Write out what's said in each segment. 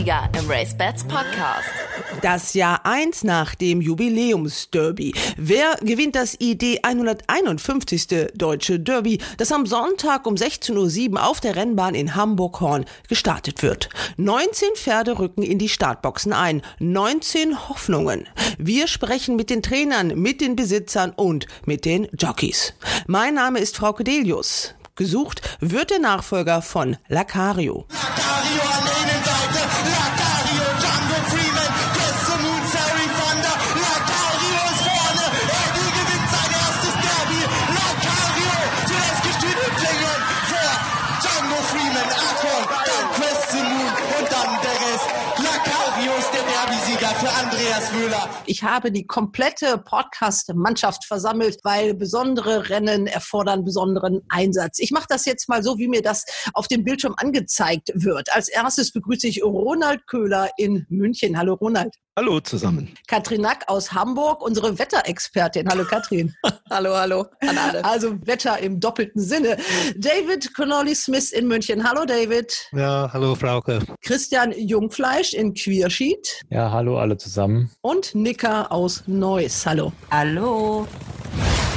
Derby-Sieger im Race Bats Podcast. Das Jahr 1 nach dem Jubiläumsderby. Wer gewinnt das ID 151. Deutsche Derby, das am Sonntag um 16.07 Uhr auf der Rennbahn in Hamburg-Horn gestartet wird? 19 Pferde rücken in die Startboxen ein. 19 Hoffnungen. Wir sprechen mit den Trainern, mit den Besitzern und mit den Jockeys. Mein Name ist Frau Kedelius. Gesucht wird der Nachfolger von Lacario. Lacario an der Innenseite, Andreas Wöhler. Ich habe die komplette Podcast-Mannschaft versammelt, weil besondere Rennen erfordern besonderen Einsatz. Ich mache das jetzt mal so, wie mir das auf dem Bildschirm angezeigt wird. Als erstes begrüße ich Ronald Köhler in München. Hallo Ronald. Hallo zusammen. Katrin Nack aus Hamburg, unsere Wetterexpertin. Hallo Katrin. hallo, hallo an alle. Also Wetter im doppelten Sinne. David Connolly Smith in München. Hallo David. Ja, hallo Frauke. Christian Jungfleisch in Queersheet. Ja, hallo alle zusammen. Und Nicker aus Neuss. Hallo. Hallo.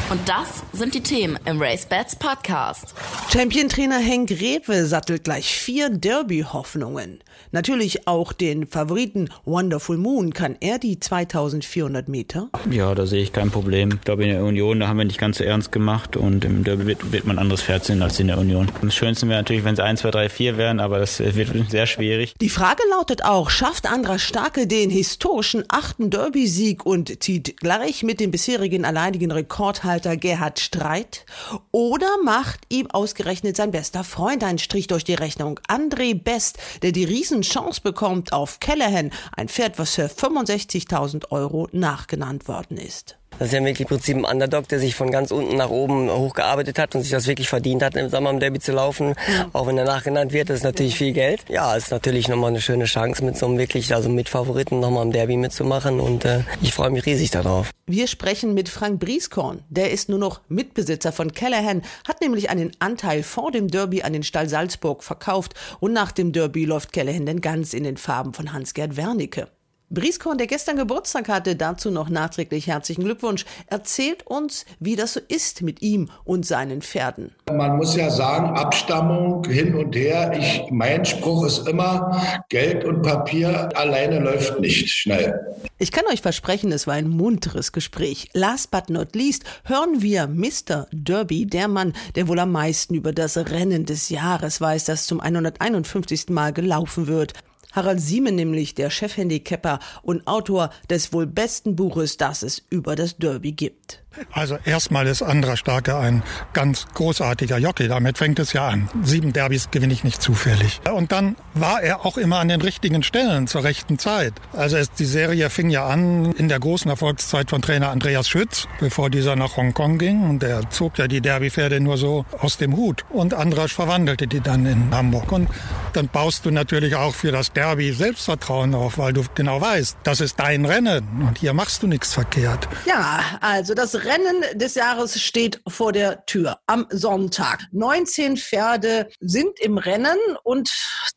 Und das sind die Themen im Race Bats Podcast. Champion-Trainer Henk Rewe sattelt gleich vier Derby-Hoffnungen. Natürlich auch den Favoriten Wonderful Moon. Kann er die 2400 Meter? Ja, da sehe ich kein Problem. Ich glaube, in der Union, da haben wir nicht ganz so ernst gemacht und im Derby wird, wird man anderes Pferd sehen als in der Union. Am schönsten wäre natürlich, wenn es 1, 2, 3, 4 wären, aber das wird sehr schwierig. Die Frage lautet auch, schafft Andra Starke den historischen achten Derby-Sieg und zieht gleich mit dem bisherigen alleinigen Rekordhalter Gerhard Streit? Oder macht ihm ausgerechnet sein bester Freund einen Strich durch die Rechnung? André Best, der die riesen Chance bekommt auf Callahan, ein Pferd, was für 65.000 Euro nachgenannt worden ist. Das ist ja wirklich im Prinzip ein Underdog, der sich von ganz unten nach oben hochgearbeitet hat und sich das wirklich verdient hat, im Sommer im Derby zu laufen. Ja. Auch wenn er nachgenannt wird, das ist natürlich viel Geld. Ja, ist natürlich nochmal eine schöne Chance, mit so einem wirklich, also mit Favoriten nochmal im Derby mitzumachen und äh, ich freue mich riesig darauf. Wir sprechen mit Frank Brieskorn. Der ist nur noch Mitbesitzer von Callahan, hat nämlich einen Anteil vor dem Derby an den Stall Salzburg verkauft und nach dem Derby läuft Callahan denn ganz in den Farben von Hans-Gerd Wernicke. Brieskorn, der gestern Geburtstag hatte, dazu noch nachträglich herzlichen Glückwunsch, erzählt uns, wie das so ist mit ihm und seinen Pferden. Man muss ja sagen, Abstammung hin und her. Ich, mein Spruch ist immer, Geld und Papier alleine läuft nicht schnell. Ich kann euch versprechen, es war ein munteres Gespräch. Last but not least hören wir Mr. Derby, der Mann, der wohl am meisten über das Rennen des Jahres weiß, das zum 151. Mal gelaufen wird. Harald Siemen nämlich, der Chefhandicapper und Autor des wohl besten Buches, das es über das Derby gibt. Also erstmal ist Andra Starke ein ganz großartiger Jockey. Damit fängt es ja an. Sieben Derbys gewinne ich nicht zufällig. Und dann war er auch immer an den richtigen Stellen zur rechten Zeit. Also es, die Serie fing ja an in der großen Erfolgszeit von Trainer Andreas Schütz, bevor dieser nach Hongkong ging. Und der zog ja die Derbypferde nur so aus dem Hut. Und Andrasch verwandelte die dann in Hamburg. Und dann baust du natürlich auch für das Derby Selbstvertrauen auf, weil du genau weißt, das ist dein Rennen und hier machst du nichts verkehrt. Ja, also das Rennen des Jahres steht vor der Tür am Sonntag. 19 Pferde sind im Rennen und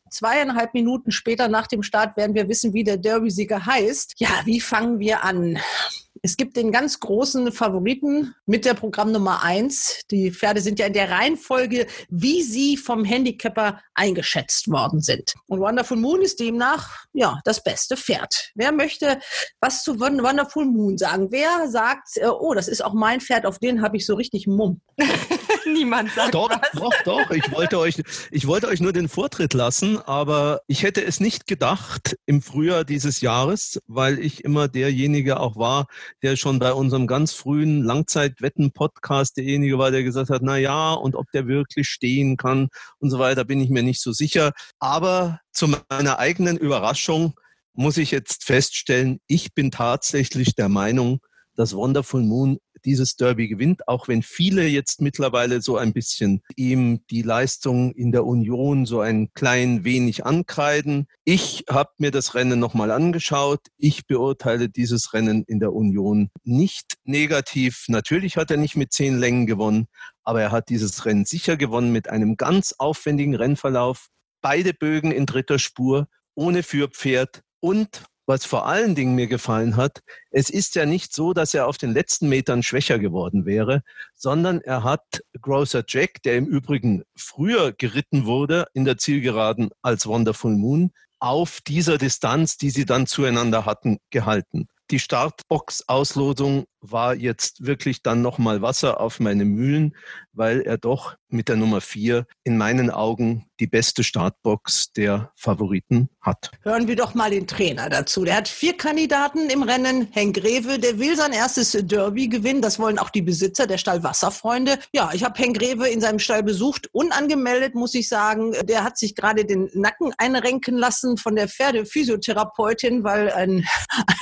zweieinhalb Minuten später nach dem Start werden wir wissen, wie der Derby-Sieger heißt. Ja, wie fangen wir an? Es gibt den ganz großen Favoriten mit der Programmnummer eins. Die Pferde sind ja in der Reihenfolge, wie sie vom Handicapper eingeschätzt worden sind. Und Wonderful Moon ist demnach, ja, das beste Pferd. Wer möchte was zu Wonderful Moon sagen? Wer sagt, äh, oh, das ist auch mein Pferd, auf den habe ich so richtig Mumm? Niemand sagt doch, was. Doch, doch, ich wollte, euch, ich wollte euch nur den Vortritt lassen, aber ich hätte es nicht gedacht im Frühjahr dieses Jahres, weil ich immer derjenige auch war, der schon bei unserem ganz frühen Langzeitwetten-Podcast derjenige war, der gesagt hat, na ja, und ob der wirklich stehen kann und so weiter, bin ich mir nicht so sicher. Aber zu meiner eigenen Überraschung muss ich jetzt feststellen, ich bin tatsächlich der Meinung, dass Wonderful Moon dieses Derby gewinnt, auch wenn viele jetzt mittlerweile so ein bisschen ihm die Leistung in der Union so ein klein wenig ankreiden. Ich habe mir das Rennen nochmal angeschaut. Ich beurteile dieses Rennen in der Union nicht negativ. Natürlich hat er nicht mit zehn Längen gewonnen, aber er hat dieses Rennen sicher gewonnen mit einem ganz aufwendigen Rennverlauf. Beide Bögen in dritter Spur ohne Führpferd und was vor allen Dingen mir gefallen hat, es ist ja nicht so, dass er auf den letzten Metern schwächer geworden wäre, sondern er hat Grocer Jack, der im Übrigen früher geritten wurde in der Zielgeraden als Wonderful Moon, auf dieser Distanz, die sie dann zueinander hatten, gehalten. Die Startbox-Auslosung war jetzt wirklich dann nochmal Wasser auf meine Mühlen, weil er doch mit der Nummer vier in meinen Augen die beste Startbox der Favoriten hat. Hören wir doch mal den Trainer dazu. Der hat vier Kandidaten im Rennen. Henk Greve, der will sein erstes Derby gewinnen. Das wollen auch die Besitzer der Stall Wasserfreunde. Ja, ich habe Henk Greve in seinem Stall besucht, unangemeldet, muss ich sagen. Der hat sich gerade den Nacken einrenken lassen von der Pferdephysiotherapeutin, weil ein,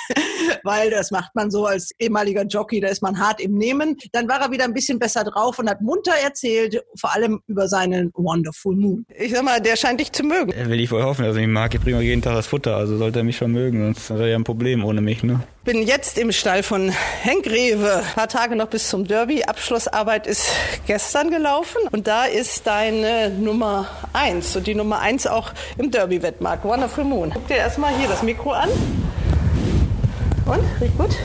weil das macht man so als ehemaliger Jockey, da ist man hart im Nehmen. Dann war er wieder ein bisschen besser drauf und hat munter erzählt, vor allem über seinen Wonderful Moon. Ich sag mal, der scheint dich zu mögen. Will ich wohl hoffen, dass er mich mag. Ich bringe jeden Tag das Futter, also sollte er mich schon mögen, sonst hat er ja ein Problem ohne mich, ne? Bin jetzt im Stall von Henk Rewe. Ein paar Tage noch bis zum Derby. Abschlussarbeit ist gestern gelaufen und da ist deine Nummer eins und die Nummer eins auch im Derby-Wettmarkt. Wonderful Moon. Guck dir erstmal hier das Mikro an. Und? Riecht gut?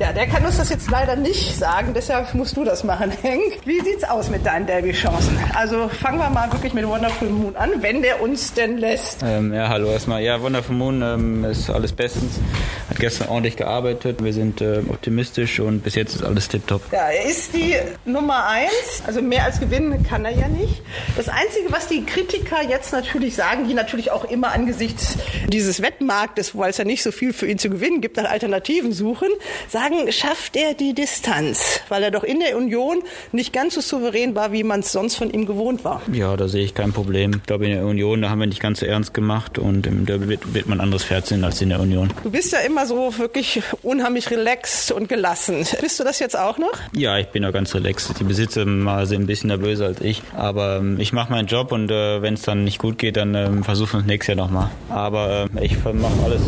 Ja, der kann uns das jetzt leider nicht sagen, deshalb musst du das machen, Henk. Wie sieht's aus mit deinen Derby-Chancen? Also fangen wir mal wirklich mit Wonderful Moon an, wenn der uns denn lässt. Ähm, ja, hallo erstmal. Ja, Wonderful Moon ähm, ist alles bestens. Hat gestern ordentlich gearbeitet. Wir sind äh, optimistisch und bis jetzt ist alles tipptopp. Ja, er ist die Nummer eins. Also mehr als gewinnen kann er ja nicht. Das Einzige, was die Kritiker jetzt natürlich sagen, die natürlich auch immer angesichts dieses Wettmarktes, weil es ja nicht so viel für ihn zu gewinnen gibt, nach Alternativen suchen, sagen, schafft er die Distanz, weil er doch in der Union nicht ganz so souverän war, wie man es sonst von ihm gewohnt war. Ja, da sehe ich kein Problem. Ich glaube, in der Union, da haben wir nicht ganz so ernst gemacht und im Derby wird, wird man anderes Pferd sehen als in der Union. Du bist ja immer so wirklich unheimlich relaxed und gelassen. Bist du das jetzt auch noch? Ja, ich bin ja ganz relaxed. Die Besitzer mal sind ein bisschen nervöser als ich, aber ähm, ich mache meinen Job und äh, wenn es dann nicht gut geht, dann ähm, versuchen wir es nächstes Jahr nochmal. Aber äh, ich mache alles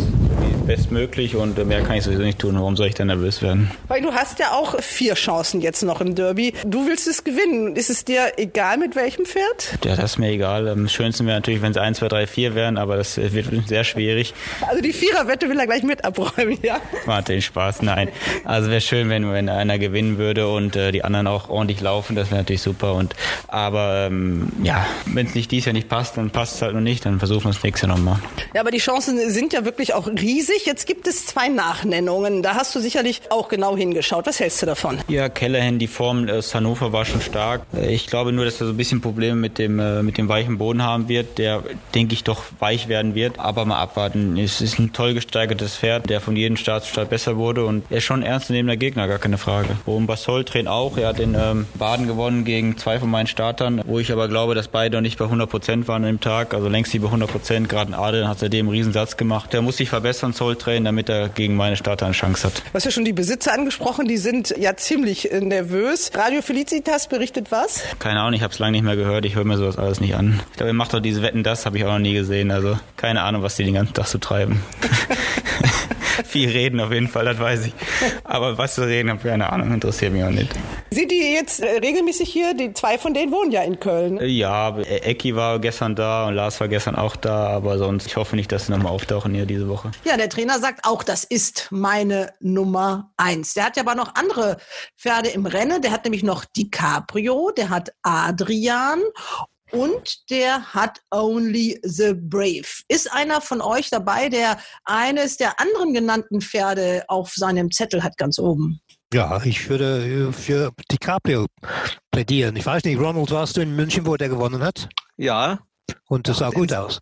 bestmöglich und äh, mehr kann ich sowieso nicht tun. Warum soll ich dann nervös werden? Weil du hast ja auch vier Chancen jetzt noch im Derby. Du willst es gewinnen. Ist es dir egal mit welchem Pferd? Ja, das ist mir egal. Am schönsten wäre natürlich, wenn es 1, 2, 3, 4 wären, aber das äh, wird sehr schwierig. Also die Viererwette will er gleich mit abräumen, ja? Macht den Spaß, nein. Also wäre schön, wenn, wenn einer gewinnen würde und äh, die anderen auch ordentlich laufen, das wäre natürlich super. Und aber ähm, ja, wenn es nicht dies Jahr nicht passt, dann passt es halt noch nicht, dann versuchen wir es nächstes Jahr nochmal. Ja, aber die Chancen sind ja wirklich auch riesig. Jetzt gibt es zwei Nachnennungen. Da hast du sicherlich auch genau hingeschaut. Was hältst du davon? Ja, Callahan, die Form aus Hannover war schon stark. Ich glaube nur, dass er so ein bisschen Probleme mit dem, äh, mit dem weichen Boden haben wird, der, denke ich, doch weich werden wird. Aber mal abwarten. Es ist ein toll gesteigertes Pferd, der von jedem Start zu Start besser wurde und er ist schon ein ernstnehmender Gegner, gar keine Frage. Bohm Basol trainiert auch. Er hat den ähm, Baden gewonnen gegen zwei von meinen Startern, wo ich aber glaube, dass beide noch nicht bei 100 Prozent waren im Tag. Also längst nicht bei 100 Prozent. Gerade ein Adel hat seitdem einen Riesensatz gemacht. Der muss sich verbessern, Soul Train, damit er gegen meine Starter eine Chance hat. Hast ja schon die Besitzer angesprochen, die sind ja ziemlich äh, nervös. Radio Felicitas berichtet was? Keine Ahnung, ich habe es lange nicht mehr gehört. Ich höre mir sowas alles nicht an. Ich glaube, er macht doch diese Wetten, das habe ich auch noch nie gesehen. Also keine Ahnung, was die den ganzen Tag so treiben. Viel reden auf jeden Fall, das weiß ich. Aber was zu reden, habe keine Ahnung, interessiert mich auch nicht. Sind die jetzt äh, regelmäßig hier? Die zwei von denen wohnen ja in Köln. Ja, Ecki war gestern da und Lars war gestern auch da, aber sonst, ich hoffe nicht, dass sie nochmal auftauchen hier diese Woche. Ja, der Trainer sagt auch, das ist meine Nummer eins. Der hat ja aber noch andere Pferde im Rennen. Der hat nämlich noch DiCaprio, der hat Adrian und der hat Only the Brave. Ist einer von euch dabei, der eines der anderen genannten Pferde auf seinem Zettel hat, ganz oben? Ja, ich würde äh, für DiCaprio plädieren. Ich weiß nicht, Ronald, warst du in München, wo der gewonnen hat? Ja. Und das sah gut aus.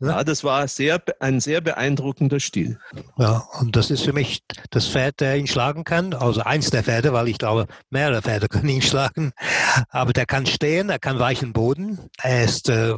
Ja, das war sehr, ein sehr beeindruckender Stil. Ja, und das ist für mich das Pferd, der ihn schlagen kann. Also eins der Pferde, weil ich glaube, mehrere Pferde können ihn schlagen. Aber der kann stehen, er kann weichen Boden. Er ist äh,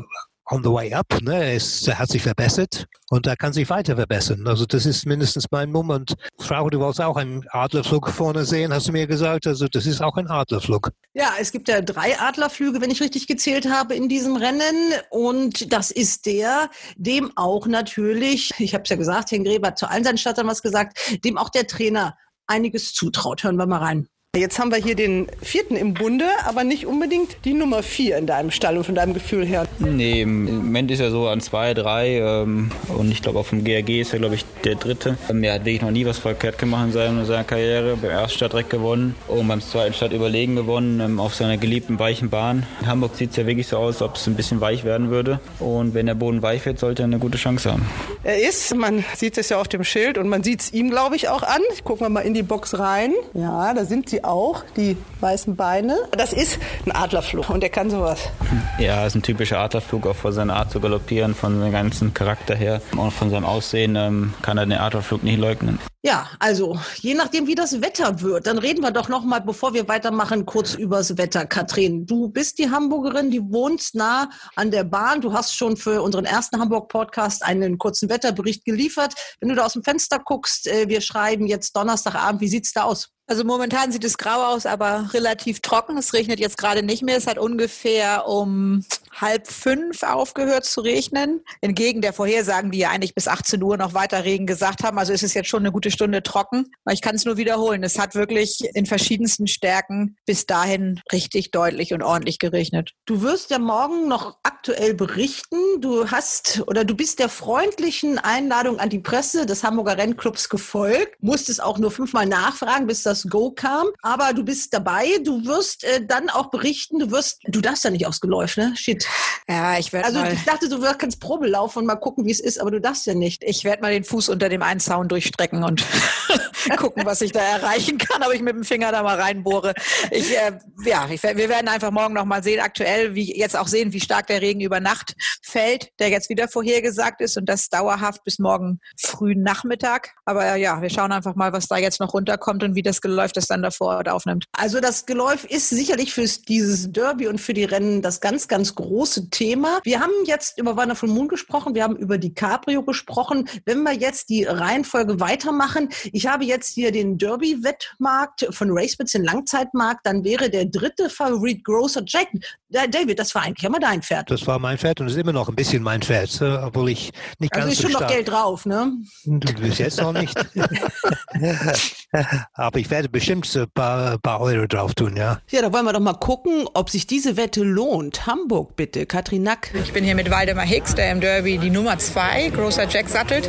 on the way up. Ne? Er hat sich verbessert und er kann sich weiter verbessern. Also das ist mindestens mein Mumm. Und Frau, du wolltest auch einen Adlerflug vorne sehen, hast du mir gesagt. Also das ist auch ein Adlerflug. Ja, es gibt ja drei Adlerflüge, wenn ich richtig gezählt habe, in diesem Rennen. Und das ist der, dem auch natürlich, ich habe es ja gesagt, Herrn Gräber hat zu allen seinen Startern was gesagt, dem auch der Trainer einiges zutraut. Hören wir mal rein. Jetzt haben wir hier den vierten im Bunde, aber nicht unbedingt die Nummer vier in deinem Stall und von deinem Gefühl her. Nee, im Moment ist er so an zwei, drei ähm, und ich glaube auf dem GRG ist er glaube ich der dritte. Ähm, er hat wirklich noch nie was verkehrt gemacht in seiner, seiner Karriere. Beim ersten Start direkt gewonnen und beim zweiten Start überlegen gewonnen ähm, auf seiner geliebten weichen Bahn. In Hamburg sieht es ja wirklich so aus, als ob es ein bisschen weich werden würde und wenn der Boden weich wird, sollte er eine gute Chance haben. Er ist, man sieht es ja auf dem Schild und man sieht es ihm glaube ich auch an. Gucken wir mal in die Box rein. Ja, da sind sie auch, die weißen Beine. Das ist ein Adlerflug und der kann sowas. Ja, ist ein typischer Adlerflug, auch von seiner Art zu galoppieren, von seinem ganzen Charakter her und von seinem Aussehen ähm, kann er den Adlerflug nicht leugnen. Ja, also je nachdem, wie das Wetter wird, dann reden wir doch noch mal, bevor wir weitermachen, kurz übers Wetter. Katrin, du bist die Hamburgerin, die wohnst nah an der Bahn. Du hast schon für unseren ersten Hamburg-Podcast einen kurzen Wetterbericht geliefert. Wenn du da aus dem Fenster guckst, äh, wir schreiben jetzt Donnerstagabend, wie sieht's da aus? Also momentan sieht es grau aus, aber relativ trocken. Es regnet jetzt gerade nicht mehr. Es hat ungefähr um halb fünf aufgehört zu regnen. Entgegen der Vorhersagen, die ja eigentlich bis 18 Uhr noch weiter Regen gesagt haben. Also ist es jetzt schon eine gute Stunde trocken. Aber ich kann es nur wiederholen. Es hat wirklich in verschiedensten Stärken bis dahin richtig deutlich und ordentlich geregnet. Du wirst ja morgen noch aktuell berichten. Du hast oder du bist der freundlichen Einladung an die Presse des Hamburger Rennclubs gefolgt. Musstest auch nur fünfmal nachfragen, bis das Go kam. Aber du bist dabei. Du wirst äh, dann auch berichten. Du wirst, du darfst ja nicht aufs Geläuf, ne? Shit. Ja, ich werde Also mal, ich dachte, du kannst Probe laufen und mal gucken, wie es ist, aber du darfst ja nicht. ich werde mal den Fuß unter dem einen Zaun durchstrecken und gucken, was ich da erreichen kann, ob ich mit dem Finger da mal reinbohre. Ich, äh, ja, ich, wir werden einfach morgen noch mal sehen, aktuell, wie jetzt auch sehen, wie stark der Regen über Nacht fällt, der jetzt wieder vorhergesagt ist und das dauerhaft bis morgen frühen Nachmittag. Aber äh, ja, wir schauen einfach mal, was da jetzt noch runterkommt und wie das Geläuf das dann davor aufnimmt. Also das Geläuf ist sicherlich für dieses Derby und für die Rennen das ganz, ganz große Thema. Wir haben jetzt über Wonderful Moon gesprochen, wir haben über die Cabrio gesprochen. Wenn wir jetzt die Reihenfolge weitermachen, ich habe jetzt hier den Derby-Wettmarkt von RaceBits, den Langzeitmarkt, dann wäre der dritte Favorit Grocer Jack. Da- David, das war eigentlich immer dein Pferd. Das war mein Pferd und ist immer noch ein bisschen mein Pferd, äh, obwohl ich nicht Also ganz ist so schon noch. Geld drauf, ne? Du bis jetzt noch nicht. Aber ich werde bestimmt ein paar, paar Euro drauf tun, ja. Ja, da wollen wir doch mal gucken, ob sich diese Wette lohnt. Hamburg bitte, Katrin Nack. Ich bin hier mit Waldemar Hicks, der im Derby die Nummer zwei, großer Jack sattelt.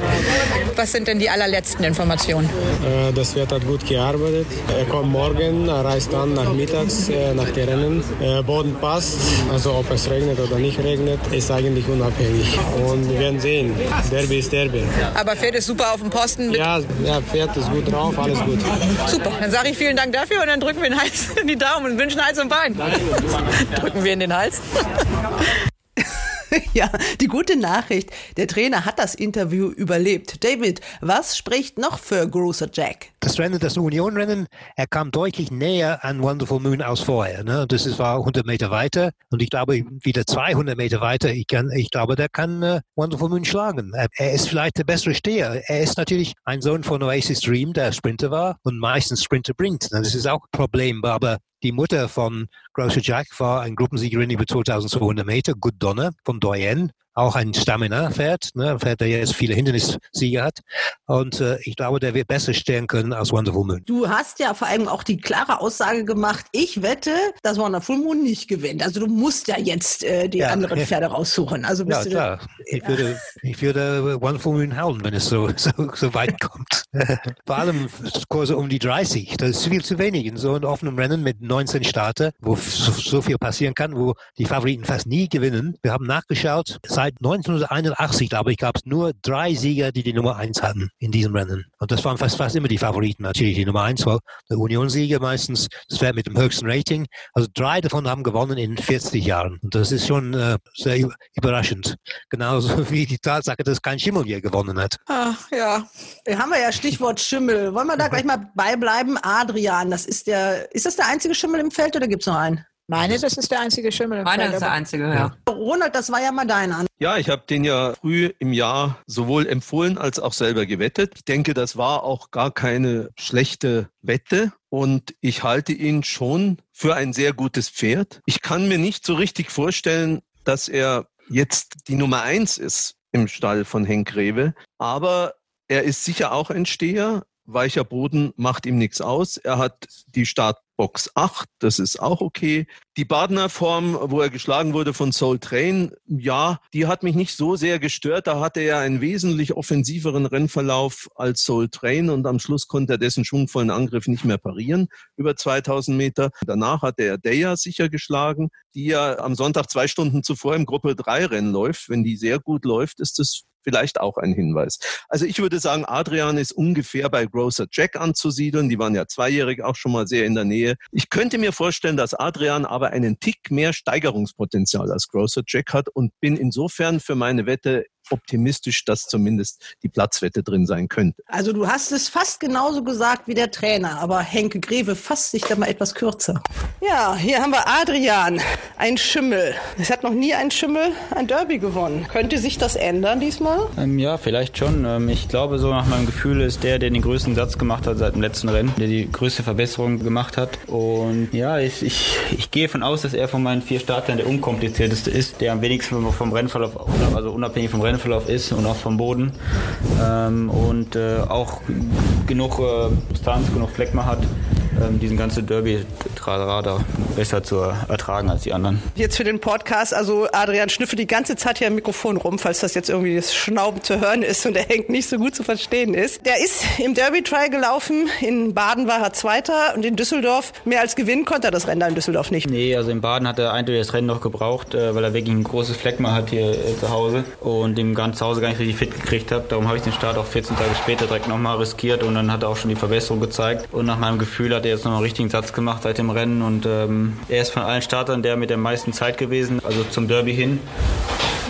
Was sind denn die allerletzten Informationen? Äh, Das Pferd hat gut gearbeitet. Er kommt morgen, er reist dann nachmittags äh, nach den Rennen. Äh, Boden passt, also ob es regnet oder nicht regnet, ist eigentlich unabhängig. Und wir werden sehen. Derby ist Derby. Aber Pferd ist super auf dem Posten. Ja, ja, Pferd ist gut drauf, alles gut. Super, dann sage ich vielen Dank dafür und dann drücken wir den Hals in die Daumen und wünschen Hals und Bein. Drücken wir in den Hals. Ja, die gute Nachricht, der Trainer hat das Interview überlebt. David, was spricht noch für Grocer Jack? Das Rennen, das Union-Rennen, er kam deutlich näher an Wonderful Moon als vorher. Ne? Das ist, war 100 Meter weiter und ich glaube wieder 200 Meter weiter. Ich, kann, ich glaube, der kann äh, Wonderful Moon schlagen. Er, er ist vielleicht der bessere Steher. Er ist natürlich ein Sohn von Oasis Dream, der Sprinter war und meistens Sprinter bringt. Ne? Das ist auch ein Problem. Aber die Mutter von Grocer Jack war eine Gruppensiegerin über 2200 Meter, Good Donner von Doyen. Auch ein Stamina-Pferd, ne? ein Pferd, der jetzt viele Hindernissieger hat. Und äh, ich glaube, der wird besser stehen können als Wonderful Moon. Du hast ja vor allem auch die klare Aussage gemacht, ich wette, dass Wonderful Moon nicht gewinnt. Also du musst ja jetzt äh, die Ja. anderen Pferde raussuchen. Also bist Ja, du klar. Ich würde, ich würde Wonderful Moon hauen, wenn es so, so, so weit kommt. Vor allem Kurse um die 30. Das ist viel zu wenig in so einem offenen Rennen mit 19 Starter, wo so, so viel passieren kann, wo die Favoriten fast nie gewinnen. Wir haben nachgeschaut. Seit 1981, glaube ich, gab es nur drei Sieger, die die Nummer eins hatten in diesem Rennen. Und das waren fast, fast immer die Favoriten. Natürlich die Nummer eins war der Union-Sieger meistens. Das wäre mit dem höchsten Rating. Also drei davon haben gewonnen in 40 Jahren. Und das ist schon äh, sehr überraschend. Genauso wie die Tatsache, dass kein Schimmel je gewonnen hat. Ah, ja. Da haben wir ja Stichwort Schimmel. Wollen wir da gleich mal beibleiben? Adrian, das ist der, ist das der einzige Schimmel im Feld oder gibt's noch einen? Meine, das ist der einzige Schimmel. Meiner Feld, ist der einzige, ja. Ronald, das war ja mal dein An. Ja, ich habe den ja früh im Jahr sowohl empfohlen als auch selber gewettet. Ich denke, das war auch gar keine schlechte Wette und ich halte ihn schon für ein sehr gutes Pferd. Ich kann mir nicht so richtig vorstellen, dass er jetzt die Nummer eins ist im Stall von Henk Rewe, aber er ist sicher auch ein Steher. Weicher Boden macht ihm nichts aus. Er hat die Box 8, das ist auch okay. Die Badener Form, wo er geschlagen wurde von Soul Train, ja, die hat mich nicht so sehr gestört. Da hatte er einen wesentlich offensiveren Rennverlauf als Soul Train und am Schluss konnte er dessen schwungvollen Angriff nicht mehr parieren über 2000 Meter. Danach hatte er Deja sicher geschlagen, die ja am Sonntag zwei Stunden zuvor im Gruppe 3 Rennen läuft. Wenn die sehr gut läuft, ist das vielleicht auch ein Hinweis. Also ich würde sagen, Adrian ist ungefähr bei Grocer Jack anzusiedeln. Die waren ja zweijährig auch schon mal sehr in der Nähe. Ich könnte mir vorstellen, dass Adrian aber einen Tick mehr Steigerungspotenzial als Grocer Jack hat und bin insofern für meine Wette optimistisch, dass zumindest die Platzwette drin sein könnte. Also du hast es fast genauso gesagt wie der Trainer, aber Henke Greve fasst sich da mal etwas kürzer. Ja, hier haben wir Adrian, ein Schimmel. Es hat noch nie ein Schimmel ein Derby gewonnen. Könnte sich das ändern diesmal? Ähm, ja, vielleicht schon. Ähm, ich glaube, so nach meinem Gefühl ist der, der den größten Satz gemacht hat seit dem letzten Rennen, der die größte Verbesserung gemacht hat. Und ja, ich, ich, ich gehe von aus, dass er von meinen vier Startern der unkomplizierteste ist, der am wenigsten vom Rennverlauf, also unabhängig vom Rennverlauf Rennverlauf ist und auch vom Boden. Ähm, und äh, auch genug äh, Distanz, genug Fleckma hat, ähm, diesen ganzen Derby-Radar besser zu ertragen als die anderen. Jetzt für den Podcast, also Adrian schnüffelt die ganze Zeit hier am Mikrofon rum, falls das jetzt irgendwie das Schnauben zu hören ist und der hängt nicht so gut zu verstehen ist. Der ist im Derby-Trial gelaufen, in Baden war er Zweiter und in Düsseldorf mehr als gewinnen konnte er das Rennen da in Düsseldorf nicht. Nee, also in Baden hat er eindeutig das Rennen noch gebraucht, äh, weil er wirklich ein großes Fleckma hat hier äh, zu Hause und dem ganz zu Hause gar nicht richtig fit gekriegt habe. Darum habe ich den Start auch 14 Tage später direkt nochmal riskiert und dann hat er auch schon die Verbesserung gezeigt und nach meinem Gefühl hat er jetzt noch einen richtigen Satz gemacht seit dem Rennen und ähm, er ist von allen Startern der mit der meisten Zeit gewesen, also zum Derby hin.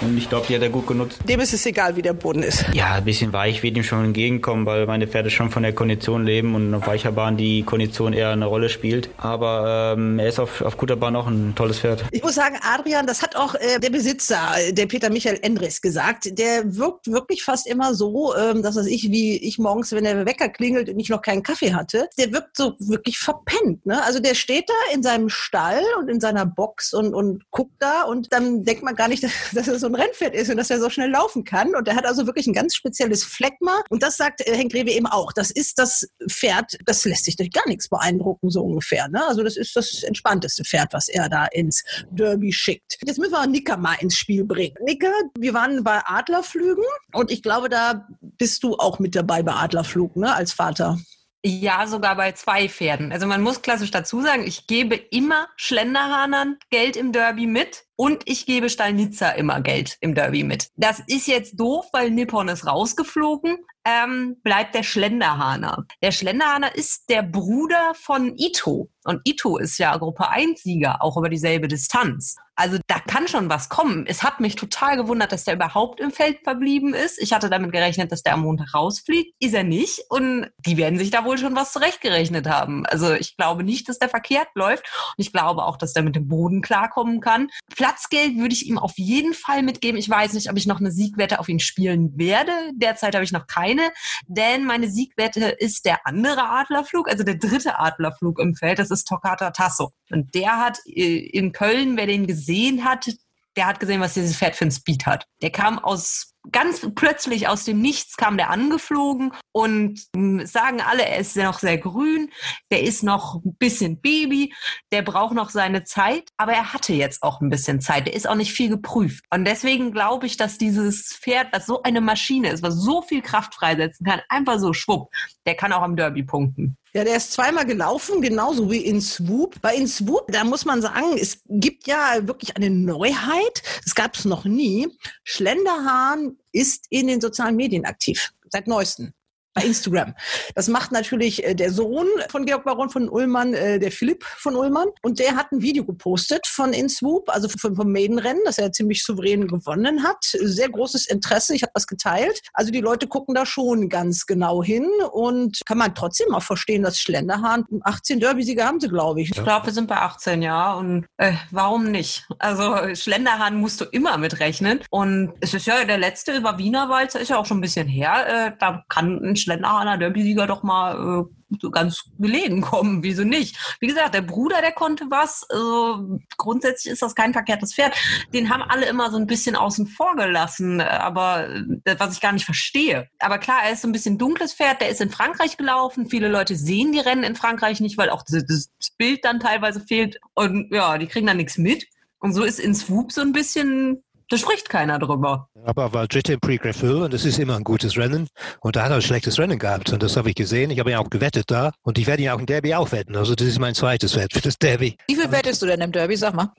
Und ich glaube, die hat er gut genutzt. Dem ist es egal, wie der Boden ist. Ja, ein bisschen weich wird ihm schon entgegenkommen, weil meine Pferde schon von der Kondition leben und auf weicher Bahn die Kondition eher eine Rolle spielt. Aber ähm, er ist auf, auf guter Bahn auch ein tolles Pferd. Ich muss sagen, Adrian, das hat auch äh, der Besitzer, der Peter Michael Endres, gesagt. Der wirkt wirklich fast immer so, ähm, dass ich, wie ich morgens, wenn der Wecker klingelt und ich noch keinen Kaffee hatte, der wirkt so wirklich verpennt. Ne? Also der steht da in seinem Stall und in seiner Box und, und guckt da und dann denkt man gar nicht, dass, dass er so ein Rennpferd ist und dass er so schnell laufen kann. Und er hat also wirklich ein ganz spezielles Fleckma. Und das sagt äh, Henk Rewe eben auch. Das ist das Pferd, das lässt sich durch gar nichts beeindrucken, so ungefähr. Ne? Also das ist das entspannteste Pferd, was er da ins Derby schickt. Jetzt müssen wir Nicker mal ins Spiel bringen. Nicker, wir waren bei Adlerflügen und ich glaube, da bist du auch mit dabei bei Adlerflug, ne, als Vater. Ja, sogar bei zwei Pferden. Also man muss klassisch dazu sagen, ich gebe immer Schlenderhahnern Geld im Derby mit und ich gebe Stallnitzer immer Geld im Derby mit. Das ist jetzt doof, weil Nippon ist rausgeflogen. Ähm, bleibt der Schlenderhahner. Der Schlenderhahner ist der Bruder von Ito. Und Ito ist ja Gruppe 1-Sieger, auch über dieselbe Distanz. Also da kann schon was kommen. Es hat mich total gewundert, dass der überhaupt im Feld verblieben ist. Ich hatte damit gerechnet, dass der am Montag rausfliegt. Ist er nicht. Und die werden sich da wohl schon was zurechtgerechnet haben. Also ich glaube nicht, dass der verkehrt läuft. Und ich glaube auch, dass der mit dem Boden klarkommen kann. Platzgeld würde ich ihm auf jeden Fall mitgeben. Ich weiß nicht, ob ich noch eine Siegwette auf ihn spielen werde. Derzeit habe ich noch keine. Denn meine Siegwette ist der andere Adlerflug, also der dritte Adlerflug im Feld. Das ist Toccata Tasso. Und der hat äh, in Köln, wer den gesehen gesehen hat, der hat gesehen, was dieses Pferd für ein Speed hat. Der kam aus ganz plötzlich aus dem Nichts kam der angeflogen und hm, sagen alle, er ist noch sehr grün, der ist noch ein bisschen Baby, der braucht noch seine Zeit, aber er hatte jetzt auch ein bisschen Zeit, der ist auch nicht viel geprüft. Und deswegen glaube ich, dass dieses Pferd, was so eine Maschine ist, was so viel Kraft freisetzen kann, einfach so schwupp, der kann auch am Derby punkten. Ja, der ist zweimal gelaufen, genauso wie in Swoop. Bei in Swoop, da muss man sagen, es gibt ja wirklich eine Neuheit. Das gab es noch nie. Schlenderhahn ist in den sozialen Medien aktiv. Seit neuestem bei Instagram. Das macht natürlich äh, der Sohn von Georg Baron von Ullmann, äh, der Philipp von Ullmann. Und der hat ein Video gepostet von InSwoop, also vom, Maidenrennen, das er ziemlich souverän gewonnen hat. Sehr großes Interesse, ich habe das geteilt. Also die Leute gucken da schon ganz genau hin und kann man trotzdem auch verstehen, dass Schlenderhahn 18 Derby-Sieger haben sie, glaube ich. Ich glaube, wir sind bei 18, ja. Und äh, warum nicht? Also Schlenderhahn musst du immer mitrechnen. Und es ist ja der letzte über Wienerwalzer, ist ja auch schon ein bisschen her. Äh, da kann ein Schlenderhahner Derby-Sieger doch mal äh, so ganz gelegen kommen. Wieso nicht? Wie gesagt, der Bruder, der konnte was. Also, grundsätzlich ist das kein verkehrtes Pferd. Den haben alle immer so ein bisschen außen vor gelassen, aber äh, was ich gar nicht verstehe. Aber klar, er ist so ein bisschen dunkles Pferd. Der ist in Frankreich gelaufen. Viele Leute sehen die Rennen in Frankreich nicht, weil auch das, das Bild dann teilweise fehlt. Und ja, die kriegen dann nichts mit. Und so ist in Swoop so ein bisschen da spricht keiner drüber. Aber war dritte im Prix Greffel und das ist immer ein gutes Rennen. Und da hat er ein schlechtes Rennen gehabt. Und das habe ich gesehen. Ich habe ihn auch gewettet da. Und ich werde ihn auch im Derby auch wetten. Also das ist mein zweites Wett für das Derby. Wie viel wettest du denn im Derby? Sag mal.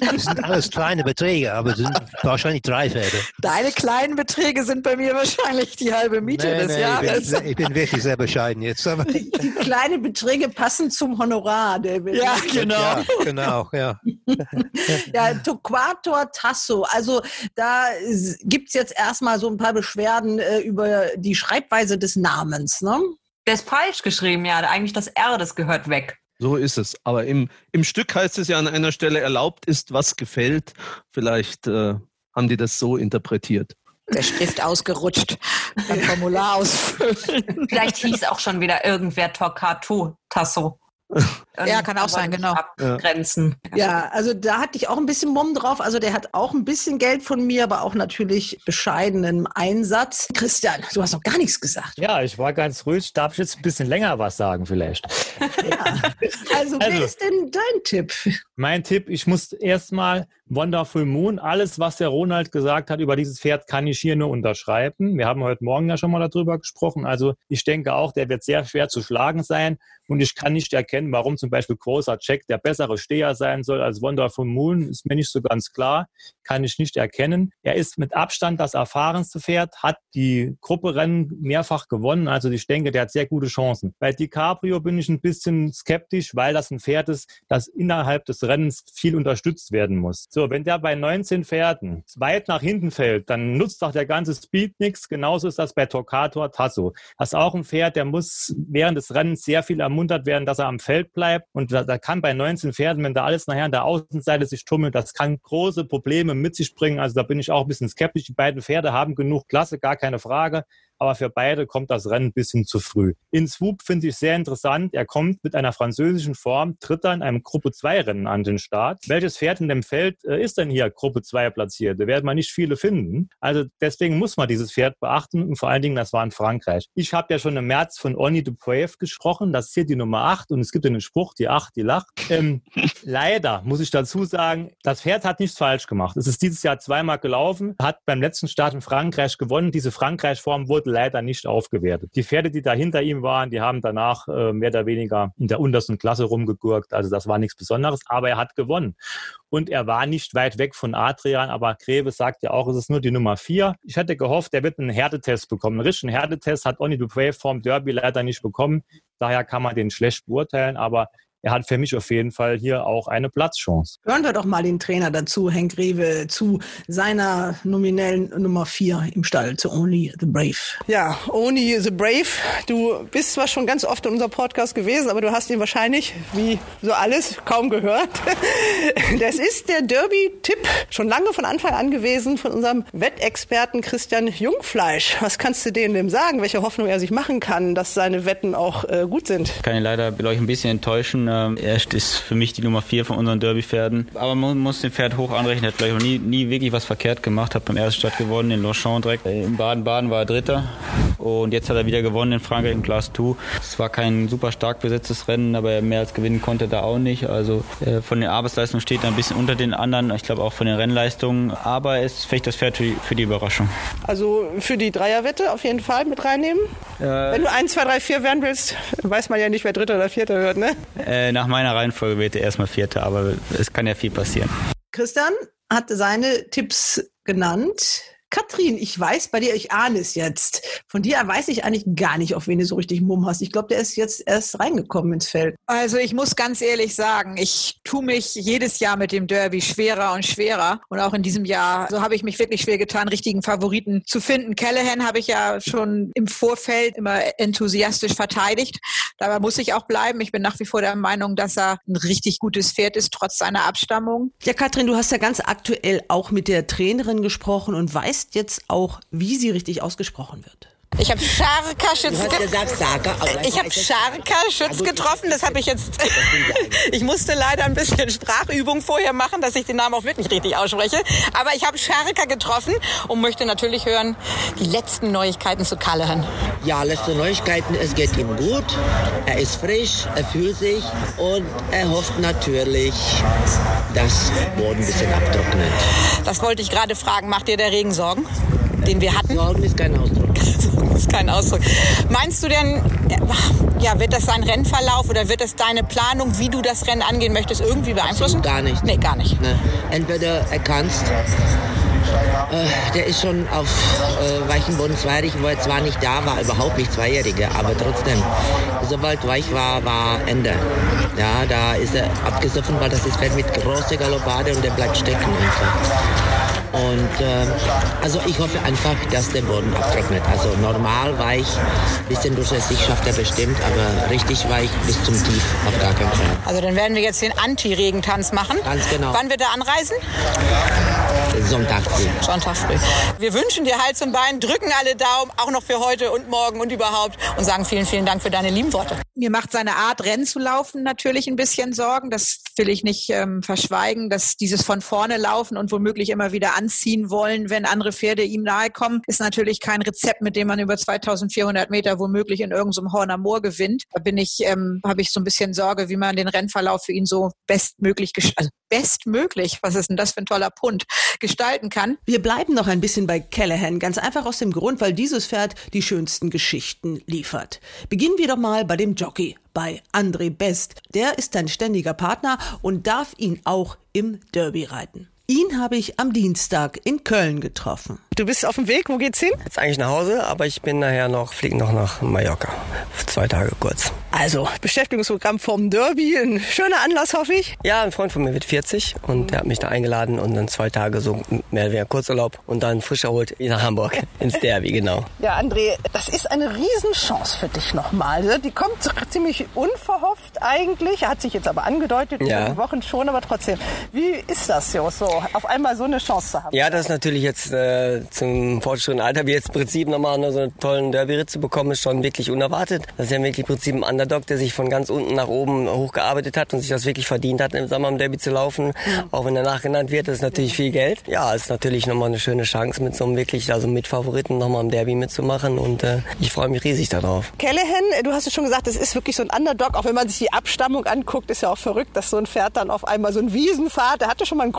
Das sind alles kleine Beträge, aber sind wahrscheinlich drei Pferde. Deine kleinen Beträge sind bei mir wahrscheinlich die halbe Miete Nee, des nee, Jahres. Ich bin, ich bin wirklich sehr bescheiden jetzt. Aber, Die kleinen Beträge passen zum Honorar, David. Ja, genau. ja, genau, ja. Ja, Torquator Tasso. Also da gibt es jetzt erstmal so ein paar Beschwerden äh, über die Schreibweise des Namens. Ne? Der ist falsch geschrieben, ja. Eigentlich das R, das gehört weg. So ist es. Aber im, im Stück heißt es ja an einer Stelle, erlaubt ist, was gefällt. Vielleicht äh, haben die das so interpretiert. Der Stift ausgerutscht beim Formular ausfüllen. Vielleicht hieß auch schon wieder irgendwer Torquato Tasso. Ja, kann auch sein, genau. Abgrenzen. Ja, also da hatte ich auch ein bisschen Mumm drauf. Also der hat auch ein bisschen Geld von mir, aber auch natürlich bescheidenen Einsatz. Christian, du hast noch gar nichts gesagt. Ja, ich war ganz ruhig. Darf ich jetzt ein bisschen länger was sagen vielleicht? Also, wer Also- ist denn dein Tipp? Mein Tipp, ich muss erstmal Wonderful Moon, alles, was der Ronald gesagt hat über dieses Pferd, kann ich hier nur unterschreiben. Wir haben heute Morgen ja schon mal darüber gesprochen. Also ich denke auch, der wird sehr schwer zu schlagen sein. Und ich kann nicht erkennen, warum zum Beispiel großer Check der bessere Steher sein soll als Wonderful Moon. Ist mir nicht so ganz klar. Kann ich nicht erkennen. Er ist mit Abstand das erfahrenste Pferd, hat die Grupperennen mehrfach gewonnen. Also ich denke, der hat sehr gute Chancen. Bei DiCaprio bin ich ein bisschen skeptisch, weil das ein Pferd ist, das innerhalb des Rennens viel unterstützt werden muss. So, wenn der bei 19 Pferden weit nach hinten fällt, dann nutzt auch der ganze Speed nichts. Genauso ist das bei Torquator Tasso. Das ist auch ein Pferd, der muss während des Rennens sehr viel ermuntert werden, dass er am Feld bleibt. Und da, da kann bei 19 Pferden, wenn da alles nachher an der Außenseite sich tummelt, das kann große Probleme mit sich bringen. Also da bin ich auch ein bisschen skeptisch. Die beiden Pferde haben genug Klasse, gar keine Frage. Aber für beide kommt das Rennen ein bisschen zu früh. In Swoop finde ich sehr interessant. Er kommt mit einer französischen Form, tritt da in einem Gruppe 2 Rennen an den Start. Welches Pferd in dem Feld äh, ist denn hier Gruppe 2 platziert? Da werden wir nicht viele finden. Also deswegen muss man dieses Pferd beachten und vor allen Dingen, das war in Frankreich. Ich habe ja schon im März von Oni de Poev gesprochen. Das ist hier die Nummer 8 und es gibt einen Spruch, die 8, die lacht. Ähm, leider muss ich dazu sagen, das Pferd hat nichts falsch gemacht. Es ist dieses Jahr zweimal gelaufen, hat beim letzten Start in Frankreich gewonnen. Diese Frankreich-Form wurde leider nicht aufgewertet. Die Pferde, die da hinter ihm waren, die haben danach äh, mehr oder weniger in der untersten Klasse rumgegurkt. Also das war nichts Besonderes, aber er hat gewonnen. Und er war nicht weit weg von Adrian, aber Greve sagt ja auch, es ist nur die Nummer 4. Ich hätte gehofft, er wird einen Härtetest bekommen. Einen richtigen Härtetest hat Oni Dupré vom Derby leider nicht bekommen. Daher kann man den schlecht beurteilen, aber er hat für mich auf jeden Fall hier auch eine Platzchance. Hören wir doch mal den Trainer dazu, Henk Rewe, zu seiner nominellen Nummer 4 im Stall, zu Only the Brave. Ja, Only the Brave. Du bist zwar schon ganz oft in unserem Podcast gewesen, aber du hast ihn wahrscheinlich, wie so alles, kaum gehört. Das ist der Derby-Tipp, schon lange von Anfang an gewesen von unserem Wettexperten Christian Jungfleisch. Was kannst du denen denn sagen, welche Hoffnung er sich machen kann, dass seine Wetten auch äh, gut sind? Ich kann ihn leider bei euch ein bisschen enttäuschen. Ähm, Er ist für mich die Nummer 4 von unseren Derby-Pferden. Aber man muss den Pferd hoch anrechnen. Er hat vielleicht noch nie, nie wirklich was verkehrt gemacht. Hat beim ersten Start gewonnen in Longchamp direkt. In Baden-Baden war er Dritter. Und jetzt hat er wieder gewonnen in Frankreich in Class 2. Es war kein super stark besetztes Rennen, aber mehr als gewinnen konnte er da auch nicht. Also äh, von den Arbeitsleistungen steht er ein bisschen unter den anderen. Ich glaube auch von den Rennleistungen. Aber er ist vielleicht das Pferd für die, für die Überraschung. Also für die Dreierwette auf jeden Fall mit reinnehmen. Äh, Wenn du 1, 2, 3, 4 werden willst, weiß man ja nicht, wer Dritter oder Vierter wird, ne? äh, nach meiner Reihenfolge wird er erstmal Vierter, aber es kann ja viel passieren. Christian hat seine Tipps genannt. Katrin, ich weiß bei dir, ich ahne es jetzt. Von dir weiß ich eigentlich gar nicht, auf wen du so richtig Mumm hast. Ich glaube, der ist jetzt erst reingekommen ins Feld. Also ich muss ganz ehrlich sagen, ich tue mich jedes Jahr mit dem Derby schwerer und schwerer. Und auch in diesem Jahr, so habe ich mich wirklich schwer getan, richtigen Favoriten zu finden. Callahan habe ich ja schon im Vorfeld immer enthusiastisch verteidigt. Dabei muss ich auch bleiben. Ich bin nach wie vor der Meinung, dass er ein richtig gutes Pferd ist, trotz seiner Abstammung. Ja, Katrin, du hast ja ganz aktuell auch mit der Trainerin gesprochen und weißt jetzt auch, wie sie richtig ausgesprochen wird. Ich habe Scharka Schütz, Du hast ge gesagt Saka, aber ich habe Scharka Schütz getroffen. Das habe ich jetzt. ich musste leider ein bisschen Sprachübung vorher machen, dass ich den Namen auch wirklich richtig ausspreche. Aber ich habe Scharka getroffen und möchte natürlich hören die letzten Neuigkeiten zu Callahan. Ja, letzte Neuigkeiten, es geht ihm gut, er ist frisch, er fühlt sich und er hofft natürlich, dass Boden ein bisschen abtrocknet. Das wollte ich gerade fragen. Macht dir der Regen Sorgen, den wir hatten? Sorgen ist kein Ausdruck. Ist kein Ausdruck. Meinst du denn, ja, wird das sein Rennverlauf oder wird das deine Planung, wie du das Rennen angehen möchtest, irgendwie beeinflussen? Gar nicht. Nee, gar nicht. Ne? Entweder er kannst, äh, der ist schon auf äh, weichem Boden zweijährig, wo er zwar nicht da war, überhaupt nicht Zweijähriger, aber trotzdem, sobald weich war, war Ende. Ja, da ist er abgesoffen, weil das ist Pferd mit großer Galoppade und der bleibt stecken einfach. Und äh, also ich hoffe einfach, dass der Boden abtrocknet. Also normal weich, bisschen durchlässig schafft er bestimmt, aber richtig weich bis zum Tief auf gar keinen Fall. Also dann werden wir jetzt den Anti-Regentanz machen. Ganz genau. Wann wird er anreisen? Sonntag früh. Sonntag früh. Wir wünschen dir Hals und Bein, drücken alle Daumen, auch noch für heute und morgen und überhaupt und sagen vielen, vielen Dank für deine lieben Worte. Mir macht seine Art, Rennen zu laufen, natürlich ein bisschen Sorgen. Das will ich nicht ähm, verschweigen, dass dieses von vorne laufen und womöglich immer wieder anziehen wollen, wenn andere Pferde ihm nahe kommen, ist natürlich kein Rezept, mit dem man über 2400 Meter womöglich in irgendeinem Horner Moor gewinnt. Da bin ich, ähm, habe ich so ein bisschen Sorge, wie man den Rennverlauf für ihn so bestmöglich, also bestmöglich, was ist denn das für ein toller Pund, gestalten kann. Wir bleiben noch ein bisschen bei Callahan, ganz einfach aus dem Grund, weil dieses Pferd die schönsten Geschichten liefert. Beginnen wir doch mal bei dem Jockey, bei André Best. Der ist dein ständiger Partner und darf ihn auch im Derby reiten. Ihn habe ich am Dienstag in Köln getroffen. Du bist auf dem Weg, wo geht's hin? Jetzt eigentlich nach Hause, aber ich bin nachher noch, fliege noch nach Mallorca. Zwei Tage kurz. Also, Beschäftigungsprogramm vom Derby, ein schöner Anlass, hoffe ich. Ja, ein Freund von mir wird 40 und der hat mich da eingeladen und dann zwei Tage so mehr oder weniger Kurzurlaub und dann frisch erholt wie nach Hamburg ins Derby, genau. Ja, André, das ist eine Riesenchance für dich nochmal. Die kommt ziemlich unverhofft eigentlich, hat sich jetzt aber angedeutet, Ja. über die Wochen schon, aber trotzdem. Wie ist das so, so auf einmal so eine Chance zu haben? Ja, das ist natürlich jetzt äh, zum fortgeschrittenen Alter, wie jetzt im Prinzip nochmal so einen tollen Derby-Ritt zu bekommen, ist schon wirklich unerwartet. Das ist ja wirklich im Prinzip ein Underdog, der sich von ganz unten nach oben hochgearbeitet hat und sich das wirklich verdient hat, im Sommer im Derby zu laufen. Auch wenn er nachgenannt wird, das ist natürlich viel Geld. Ja, ist natürlich nochmal eine schöne Chance, mit so einem wirklich, also mit Favoriten nochmal im Derby mitzumachen und äh, ich freue mich riesig darauf. Callahan, du hast es schon gesagt, das ist wirklich so ein Underdog. Auch wenn man sich die Abstammung anguckt, ist ja auch verrückt, dass so ein Pferd dann auf einmal so ein Wiesenfahrt, der hatte schon mal einen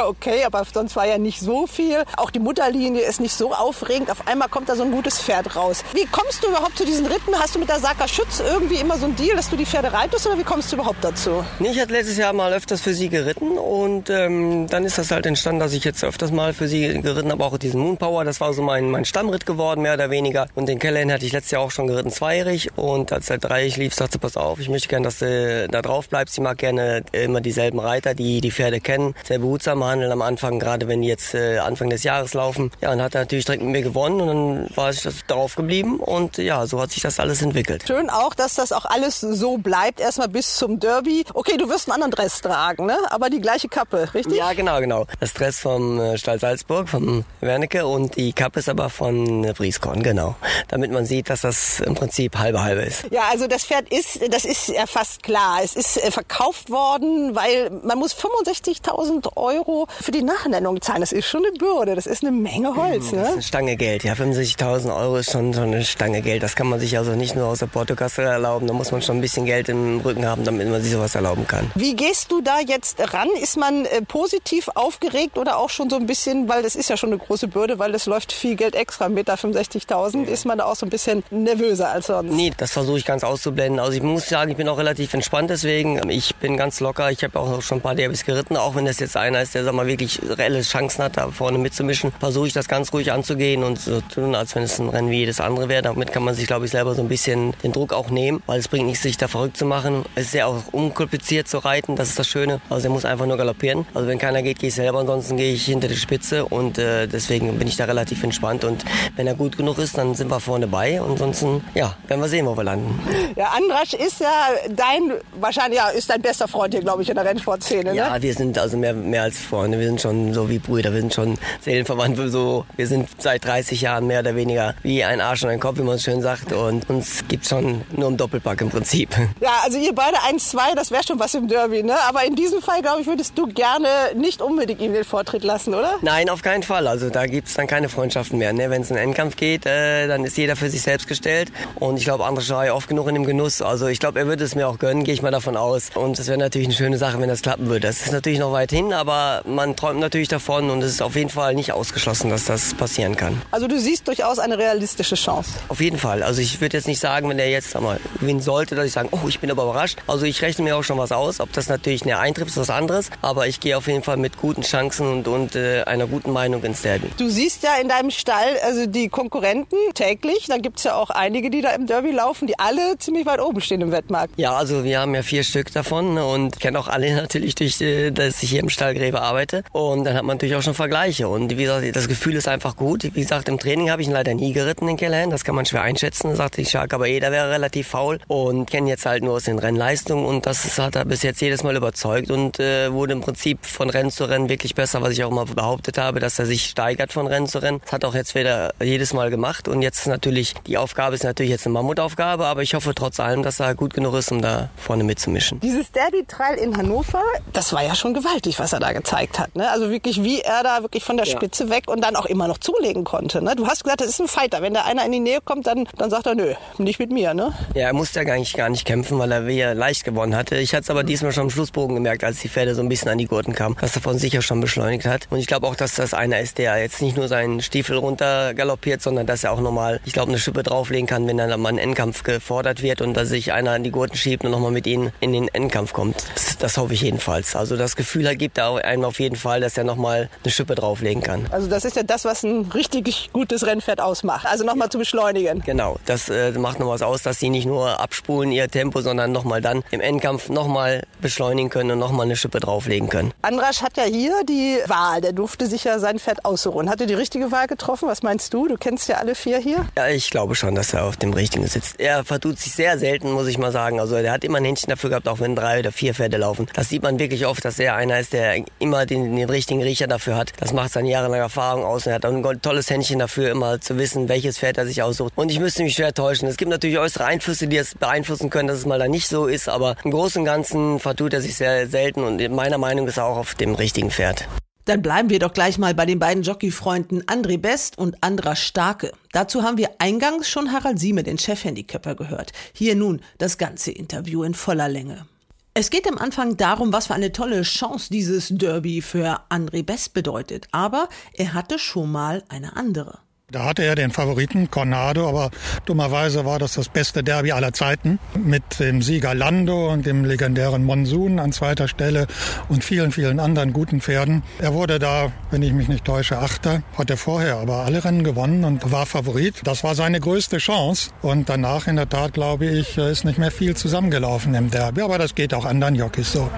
Gruppesieger, okay, aber sonst war ja nicht so viel. Auch die Mutterlinie ist nicht so aufregend. Auf einmal kommt da so ein gutes Pferd raus. Wie kommst du überhaupt zu diesen Ritten? Hast du mit der Saka Schütz irgendwie immer so ein Deal, dass du die Pferde reitest oder wie kommst du überhaupt dazu? Ich hatte letztes Jahr mal öfters für sie geritten und ähm, dann ist das halt entstanden, dass ich jetzt öfters mal für sie geritten habe, auch diesen Moon Power. Das war so mein, mein Stammritt geworden, mehr oder weniger. Und den Callahan hatte ich letztes Jahr auch schon geritten, zweijährig. Und als er dreijährig lief, sagte pass auf, ich möchte gerne, dass du da drauf bleibst. Sie mag gerne immer dieselben Reiter, die die Pferde kennen, sehr behutsam handeln am Anfang, gerade wenn die jetzt äh, Anfang des Jahres laufen. Ja, und hat er natürlich direkt mit mir gewonnen und dann war ich das darauf geblieben und ja, so hat sich das alles entwickelt. Schön auch, dass das auch alles so bleibt, erstmal bis zum Derby. Okay, du wirst einen anderen Dress tragen, ne? aber die gleiche Kappe, richtig? Ja, genau, genau. Das Dress vom äh, Stall Salzburg, vom Wernicke und die Kappe ist aber von äh, Brieskorn, genau. Damit man sieht, dass das im Prinzip halbe halbe ist. Ja, also das Pferd ist, das ist ja fast klar. Es ist äh, verkauft worden, weil man muss 65.000 Euro für die Nachnennung zahlen. Das ist schon eine Bürde, das ist eine Menge Holz. Das ist Ne? eine Stange Geld. Ja, 65.000 Euro ist schon so eine Stange Geld. Das kann man sich also nicht nur aus der Portokasse erlauben. Da muss man schon ein bisschen Geld im Rücken haben, damit man sich sowas erlauben kann. Wie gehst du da jetzt ran? Ist man äh, positiv aufgeregt oder auch schon so ein bisschen, weil das ist ja schon eine große Bürde, weil es läuft viel Geld extra mit da 65.000, ist man da auch so ein bisschen nervöser als sonst? Nee, das versuche ich ganz auszublenden. Also ich muss sagen, ich bin auch relativ entspannt deswegen. Ich bin ganz locker. Ich habe auch schon ein paar Derbys geritten, auch wenn das jetzt einer ist, der sag mal wirklich reelle Chancen hat, da vorne mitzumischen. Versuche ich das ganz ruhig anzugehen und so tun, als wenn es ein Rennen wie jedes andere wäre. Damit kann man sich, glaube ich, selber so ein bisschen den Druck auch nehmen, weil es bringt nichts, sich da verrückt zu machen. Es ist ja auch unkompliziert zu reiten, das ist das Schöne. Also er muss einfach nur galoppieren. Also wenn keiner geht, gehe ich selber, ansonsten gehe ich hinter die Spitze und äh, deswegen bin ich da relativ entspannt und wenn er gut genug ist, dann sind wir vorne bei und ansonsten, ja, werden wir sehen, wo wir landen. Ja, Andrasch ist ja dein, wahrscheinlich ja, ist dein bester Freund hier, glaube ich, in der Rennsportszene, ne? Ja, wir sind also mehr, mehr als Freunde, wir sind schon so wie Brüder, wir sind schon seelenverwandt, so, wir sind seit 30 Jahren mehr oder weniger wie ein Arsch und ein Kopf, wie man es schön sagt und uns gibt schon nur im Doppelpack im Prinzip. Ja, also ihr beide 1-2, das wäre schon was im Derby, ne? Aber in diesem Fall, glaube ich, würdest du gerne nicht unbedingt ihm den Vortritt lassen, oder? Nein, auf keinen Fall. Also da gibt es dann keine Freundschaften mehr. Ne? Wenn es in einen Endkampf geht, äh, dann ist jeder für sich selbst gestellt. Und ich glaube, André war ja oft genug in dem Genuss. Also ich glaube, er würde es mir auch gönnen, gehe ich mal davon aus. Und es wäre natürlich eine schöne Sache, wenn das klappen würde. Das ist natürlich noch weit hin, aber man träumt natürlich davon und es ist auf jeden Fall nicht ausgeschlossen, dass das passieren kann. Also du siehst durchaus eine realistische Chance. Auf jeden Fall. Also ich würde jetzt nicht sagen, wenn er jetzt mal gewinnen sollte, dass ich sagen, oh, ich bin aber überrascht. Also ich rechne mir auch schon was aus. Ob das natürlich näher eintrifft, ist was anderes. Aber ich gehe auf jeden Fall mit guten Chancen und, und äh, einer guten Meinung ins Derby. Du siehst ja in deinem Stall also die Konkurrenten täglich. Da gibt es ja auch einige, die da im Derby laufen, die alle ziemlich weit oben stehen im Wettmarkt. Ja, also wir haben ja vier Stück davon und kenne auch alle natürlich durch, äh, dass ich hier im Stallgräbe arbeite. Und dann hat man natürlich auch schon Vergleiche. Und wie gesagt, das Gefühl ist einfach gut. Wie gesagt, im Training habe ich ihn leider nie geritten, den Callahan. Das kann man schwer einschätzen. Da sagte ich, Shark, aber jeder wäre relativ faul und kenne jetzt halt nur aus den Rennleistungen. Und das hat er bis jetzt jedes Mal überzeugt und äh, wurde im Prinzip von Rennen zu Rennen wirklich besser, was ich auch mal behauptet habe, dass er sich steigert von Rennen zu Rennen. Das hat auch jetzt wieder jedes Mal gemacht. Und jetzt natürlich, die Aufgabe ist natürlich jetzt eine Mammutaufgabe, aber ich hoffe trotz allem, dass er gut genug ist, um da vorne mitzumischen. Dieses Derby-Trial in Hannover, das war ja schon gewaltig, was er da gezeigt hat. Ne? Also wirklich, wie er da wirklich von der Ja. Spitze weg und dann auch immer noch zulegen konnte. Ne? Du hast gesagt, das ist ein Fighter. Wenn da einer in die Nähe kommt, dann, dann sagt er, nö, nicht mit mir. Ne? Ja, er musste ja eigentlich gar nicht kämpfen, weil er wieder leicht gewonnen hatte. Ich hatte es aber diesmal schon am Schlussbogen gemerkt, als die Pferde so ein bisschen an die Gurten kamen, dass er von sich aus schon beschleunigt hat. Und ich glaube auch, dass das einer ist, der jetzt nicht nur seinen Stiefel runter galoppiert, sondern dass er auch nochmal, ich glaube, eine Schippe drauflegen kann, wenn dann mal ein Endkampf gefordert wird und dass sich einer an die Gurten schiebt und nochmal mit ihnen in den Endkampf kommt. Das, das hoffe ich jedenfalls. Also das Gefühl gibt er einem auf jeden Fall, dass er nochmal eine Schippe drauflegen kann. Also das ist ja das, was ein richtig gutes Rennpferd ausmacht. Also nochmal zu beschleunigen. Genau, das äh, macht noch was aus, dass sie nicht nur abspulen ihr Tempo, sondern nochmal dann im Endkampf nochmal beschleunigen können und nochmal eine Schippe drauflegen können. Andrasch hat ja hier die Wahl. Der durfte sich ja sein Pferd aussuchen. Hat er die richtige Wahl getroffen? Was meinst du? Du kennst ja alle vier hier. Ja, ich glaube schon, dass er auf dem richtigen sitzt. Er vertut sich sehr selten, muss ich mal sagen. Also er hat immer ein Händchen dafür gehabt, auch wenn drei oder vier Pferde laufen. Das sieht man wirklich oft, dass er einer ist, der immer den, den richtigen Riecher dafür hat. Das macht seine jahrelange Erfahrung aus. Und er hat ein tolles Händchen dafür, immer zu wissen, welches Pferd er sich aussucht. Und ich müsste mich schwer täuschen. Es gibt natürlich äußere Einflüsse, die es beeinflussen können, dass es mal da nicht so ist. Aber im Großen und Ganzen vertut er sich sehr selten. Und in meiner Meinung ist er auch auf dem richtigen Pferd. Dann bleiben wir doch gleich mal bei den beiden Jockeyfreunden André Best und Andra Starke. Dazu haben wir eingangs schon Harald Sieme, den Chefhandicapper, gehört. Hier nun das ganze Interview in voller Länge. Es geht am Anfang darum, was für eine tolle Chance dieses Derby für André Best bedeutet. Aber er hatte schon mal eine andere. Da hatte er den Favoriten Cornado, aber dummerweise war das das beste Derby aller Zeiten mit dem Sieger Lando und dem legendären Monsun an zweiter Stelle und vielen, vielen anderen guten Pferden. Er wurde da, wenn ich mich nicht täusche, Achter, hat er vorher aber alle Rennen gewonnen und war Favorit. Das war seine größte Chance und danach in der Tat, glaube ich, ist nicht mehr viel zusammengelaufen im Derby, aber das geht auch anderen Jockeys so.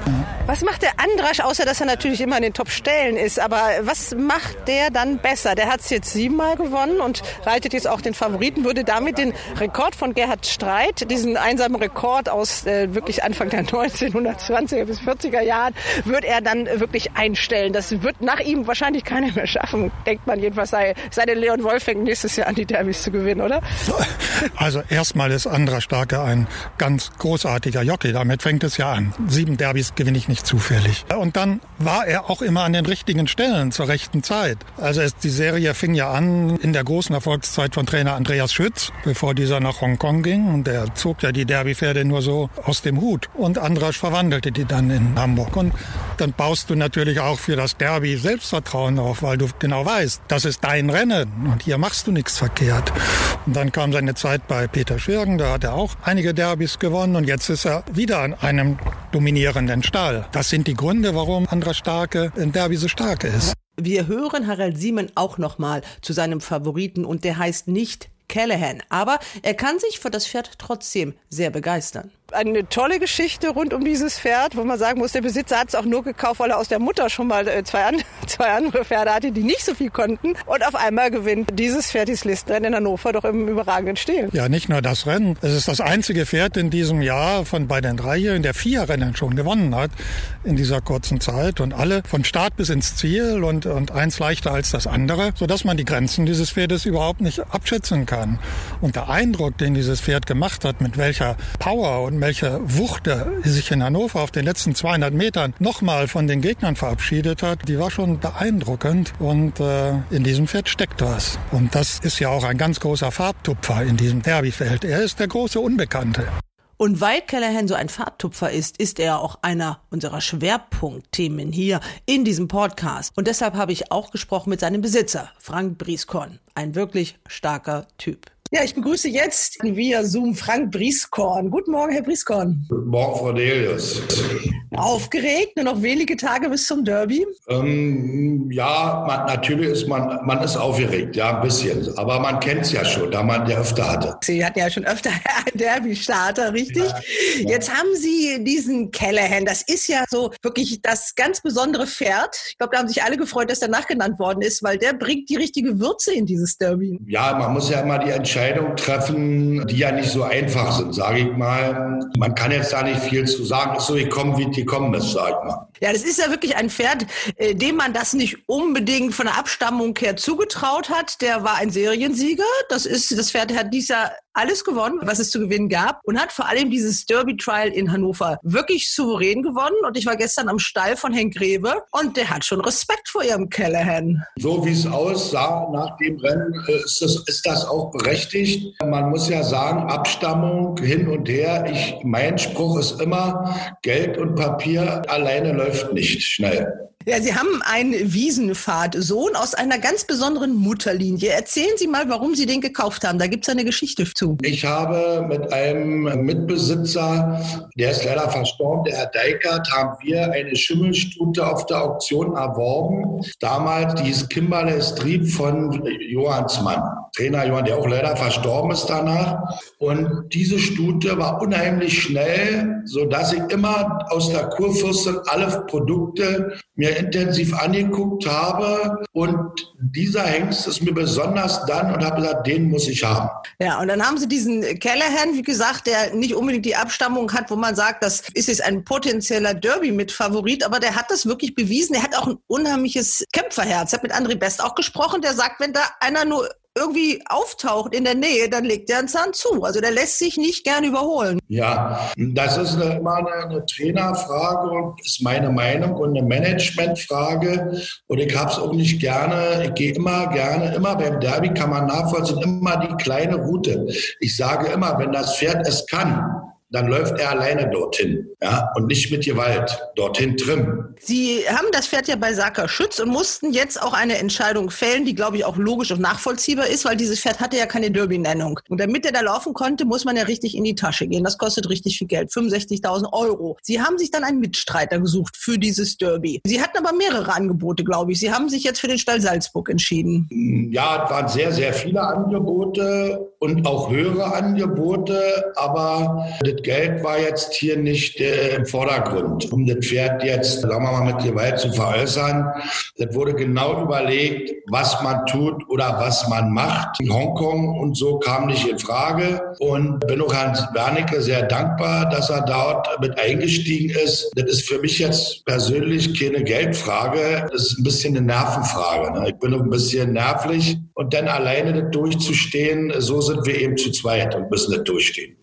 Was macht der Andrasch, außer dass er natürlich immer in den Top-Stellen ist? Aber was macht der dann besser? Der hat es jetzt siebenmal gewonnen und reitet jetzt auch den Favoriten, würde damit den Rekord von Gerhard Streit, diesen einsamen Rekord aus äh, wirklich Anfang der 1920er bis 40er Jahren, wird er dann wirklich einstellen. Das wird nach ihm wahrscheinlich keiner mehr schaffen, denkt man jedenfalls, sei, sei der Leon Wolfgang nächstes Jahr an die Derbys zu gewinnen, oder? Also erstmal ist Andra Starke ein ganz großartiger Jockey. Damit fängt es ja an. Sieben Derbys gewinne ich nicht zufällig. Und dann war er auch immer an den richtigen Stellen zur rechten Zeit. Also es, die Serie fing ja an in der großen Erfolgszeit von Trainer Andreas Schütz, bevor dieser nach Hongkong ging. Und der zog ja die Derbypferde nur so aus dem Hut. Und Andrasch verwandelte die dann in Hamburg. Und dann baust du natürlich auch für das Derby Selbstvertrauen auf, weil du genau weißt, das ist dein Rennen und hier machst du nichts verkehrt. Und dann kam seine Zeit bei Peter Schirgen, da hat er auch einige Derbys gewonnen und jetzt ist er wieder an einem dominierenden Stall. Das sind die Gründe, warum Andra Starke in Derby so stark ist. Wir hören Harald Siemen auch nochmal zu seinem Favoriten und der heißt nicht Callahan. Aber er kann sich für das Pferd trotzdem sehr begeistern eine tolle Geschichte rund um dieses Pferd, wo man sagen muss, der Besitzer hat es auch nur gekauft, weil er aus der Mutter schon mal äh, zwei, an, zwei andere Pferde hatte, die nicht so viel konnten. Und auf einmal gewinnt dieses Pferd dieses Listenrennen in Hannover doch im überragenden Stil. Ja, nicht nur das Rennen. Es ist das einzige Pferd in diesem Jahr von bei den drei hier in der vier Rennen schon gewonnen hat in dieser kurzen Zeit und alle von Start bis ins Ziel und, und eins leichter als das andere, sodass man die Grenzen dieses Pferdes überhaupt nicht abschätzen kann. Und der Eindruck, den dieses Pferd gemacht hat, mit welcher Power und welche Wucht sich in Hannover auf den letzten 200 Metern nochmal von den Gegnern verabschiedet hat, die war schon beeindruckend. Und äh, in diesem Pferd steckt was. Und das ist ja auch ein ganz großer Farbtupfer in diesem Derbyfeld. Er ist der große Unbekannte. Und weil Callahan so ein Farbtupfer ist, ist er auch einer unserer Schwerpunktthemen hier in diesem Podcast. Und deshalb habe ich auch gesprochen mit seinem Besitzer, Frank Brieskorn. Ein wirklich starker Typ. Ja, ich begrüße jetzt via Zoom Frank Brieskorn. Guten Morgen, Herr Brieskorn. Guten Morgen, Frau Delius. Aufgeregt, nur noch wenige Tage bis zum Derby? Ähm, ja, man, natürlich ist man, man ist aufgeregt, ja, ein bisschen. Aber man kennt es ja schon, da man ja öfter hatte. Sie hatten ja schon öfter einen Derby-Starter, richtig? Ja, ja. Jetzt haben Sie diesen Callahan. Das ist ja so wirklich das ganz besondere Pferd. Ich glaube, da haben sich alle gefreut, dass der nachgenannt worden ist, weil der bringt die richtige Würze in dieses Derby. Ja, man muss ja immer die Entscheidung Entscheidungen treffen, die ja nicht so einfach sind, sage ich mal. Man kann jetzt da nicht viel zu sagen. Ist so gekommen, wie es gekommen ist, sage ich mal. Ja, das ist ja wirklich ein Pferd, äh, dem man das nicht unbedingt von der Abstammung her zugetraut hat. Der war ein Seriensieger. Das ist, das Pferd hat dies Jahr alles gewonnen, was es zu gewinnen gab und hat vor allem dieses Derby Trial in Hannover wirklich souverän gewonnen. Und ich war gestern am Stall von Henk Greve und der hat schon Respekt vor ihrem Callahan. So wie es aussah nach dem Rennen, äh, ist das, ist das auch berechtigt. Man muss ja sagen, Abstammung hin und her. Ich, mein Spruch ist immer, Geld und Papier alleine läuft nicht schnell. Ja, Sie haben einen Wiesenpfad-Sohn aus einer ganz besonderen Mutterlinie. Erzählen Sie mal, warum Sie den gekauft haben. Da gibt es eine Geschichte zu. Ich habe mit einem Mitbesitzer, der ist leider verstorben, der Herr Deikert, haben wir eine Schimmelstute auf der Auktion erworben. Damals dieses Kimberley Street von Johannsmann. Trainer Johann, der auch leider verstorben ist danach. Und diese Stute war unheimlich schnell, sodass ich immer aus der Kurfürstin alle Produkte mir intensiv angeguckt habe. Und dieser Hengst ist mir besonders dann und habe gesagt, den muss ich haben. Ja, und dann haben Sie diesen Callahan, wie gesagt, der nicht unbedingt die Abstammung hat, wo man sagt, das ist jetzt ein potenzieller Derby-Mitfavorit, aber der hat das wirklich bewiesen. Er hat auch ein unheimliches Kämpferherz. Ich habe mit André Best auch gesprochen, der sagt, wenn da einer nur irgendwie auftaucht in der Nähe, dann legt er einen Zahn zu. Also der lässt sich nicht gern überholen. Ja, das ist eine, immer eine, eine Trainerfrage und ist meine Meinung und eine Managementfrage. Und ich habe es auch nicht gerne, ich gehe immer gerne, immer beim Derby kann man nachvollziehen, immer die kleine Route. Ich sage immer, wenn das Pferd es kann, dann läuft er alleine dorthin ja, und nicht mit Gewalt dorthin trimmen. Sie haben das Pferd ja bei Saka Schütz und mussten jetzt auch eine Entscheidung fällen, die, glaube ich, auch logisch und nachvollziehbar ist, weil dieses Pferd hatte ja keine Derby-Nennung. Und damit er da laufen konnte, muss man ja richtig in die Tasche gehen. Das kostet richtig viel Geld, 65.000 Euro. Sie haben sich dann einen Mitstreiter gesucht für dieses Derby. Sie hatten aber mehrere Angebote, glaube ich. Sie haben sich jetzt für den Stall Salzburg entschieden. Ja, es waren sehr, sehr viele Angebote und auch höhere Angebote, aber das Geld war jetzt hier nicht äh, im Vordergrund, um das Pferd jetzt, sagen wir mal, mit Gewalt zu veräußern. Das wurde genau überlegt, was man tut oder was man macht. In Hongkong und so kam nicht in Frage und bin auch Hans Wernicke sehr dankbar, dass er dort mit eingestiegen ist. Das ist für mich jetzt persönlich keine Geldfrage, das ist ein bisschen eine Nervenfrage. Ne? Ich bin ein bisschen nervlich und dann alleine das durchzustehen, so sind wir eben zu zweit und müssen das durchstehen.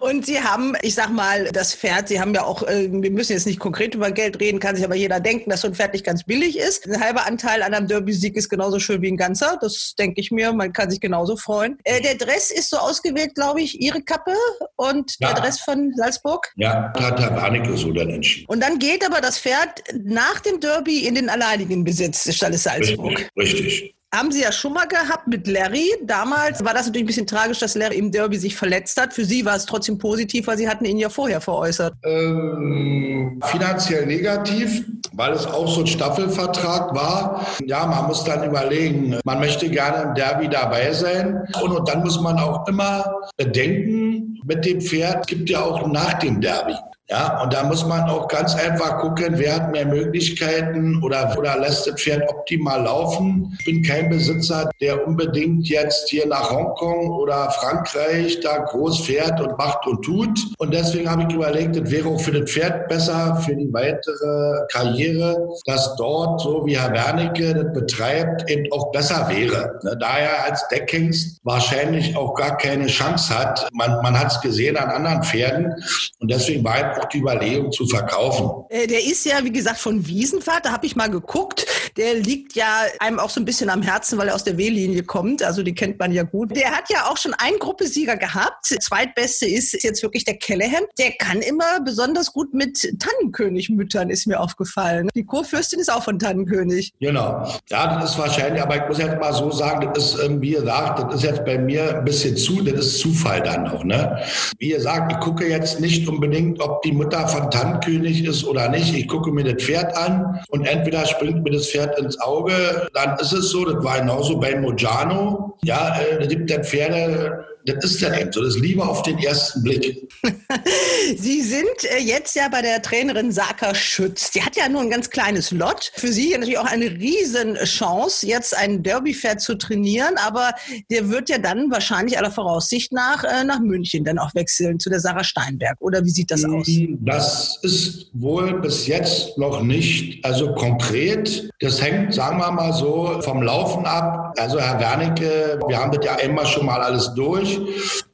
Und Sie haben, ich sag mal, das Pferd, Sie haben ja auch, äh, wir müssen jetzt nicht konkret über Geld reden, kann sich aber jeder denken, dass so ein Pferd nicht ganz billig ist. Ein halber Anteil an einem Derby-Sieg ist genauso schön wie ein ganzer. Das denke ich mir, man kann sich genauso freuen. Äh, der Dress ist so ausgewählt, glaube ich, Ihre Kappe und ja. der Dress von Salzburg? Ja, hat Herr Warnecke so dann entschieden. Und dann geht aber das Pferd nach dem Derby in den alleinigen Besitz des Stalles Salzburg. Richtig. richtig haben Sie ja schon mal gehabt mit Larry. Damals war das natürlich ein bisschen tragisch, dass Larry im Derby sich verletzt hat. Für Sie war es trotzdem positiv, weil Sie hatten ihn ja vorher veräußert. Ähm, finanziell negativ, weil es auch so ein Staffelvertrag war. Ja, man muss dann überlegen, man möchte gerne im Derby dabei sein. Und, und dann muss man auch immer bedenken, mit dem Pferd gibt ja auch nach dem Derby. Ja, und da muss man auch ganz einfach gucken, wer hat mehr Möglichkeiten oder, oder lässt das Pferd optimal laufen. Ich bin kein Besitzer, der unbedingt jetzt hier nach Hongkong oder Frankreich da groß fährt und macht und tut. Und deswegen habe ich überlegt, das wäre auch für das Pferd besser, für die weitere Karriere, dass dort, so wie Herr Wernicke das betreibt, eben auch besser wäre. Ne, da er als Deckhengst wahrscheinlich auch gar keine Chance hat. Man, man hat es gesehen an anderen Pferden. Und deswegen war auch die Überlegung zu verkaufen. Äh, Der ist ja, wie gesagt, von Wiesenfahrt. Da habe ich mal geguckt. Der liegt ja einem auch so ein bisschen am Herzen, weil er aus der W-Linie kommt. Also die kennt man ja gut. Der hat ja auch schon einen Gruppesieger gehabt. Zweitbeste ist jetzt wirklich der Callahan. Der kann immer besonders gut mit Tannenkönig-Müttern, ist mir aufgefallen. Die Kurfürstin ist auch von Tannenkönig. Genau. Ja, das ist wahrscheinlich, aber ich muss jetzt mal so sagen, das ist, ähm, wie gesagt, das ist jetzt bei mir ein bisschen zu, das ist Zufall dann noch. Ne? Wie gesagt, ich gucke jetzt nicht unbedingt, ob die Mutter von Tannenkönig ist oder nicht. Ich gucke mir das Pferd an und entweder springt mir das Pferd ins Auge, dann ist es so, das war genauso bei Mojano. Ja, äh, da gibt es Pferde, das ist dann eben so, das ist lieber auf den ersten Blick. Sie sind äh, jetzt ja bei der Trainerin Saka Schütz. Die hat ja nur ein ganz kleines Lot. Für Sie natürlich auch eine Riesenchance, jetzt ein Derby-Pferd zu trainieren. Aber der wird ja dann wahrscheinlich aller Voraussicht nach äh, nach München dann auch wechseln zu der Sarah Steinberg. Oder wie sieht das aus? Das ist wohl bis jetzt noch nicht, also konkret. Das hängt, sagen wir mal so, vom Laufen ab. Also Herr Wernicke, wir haben das ja immer schon mal alles durch.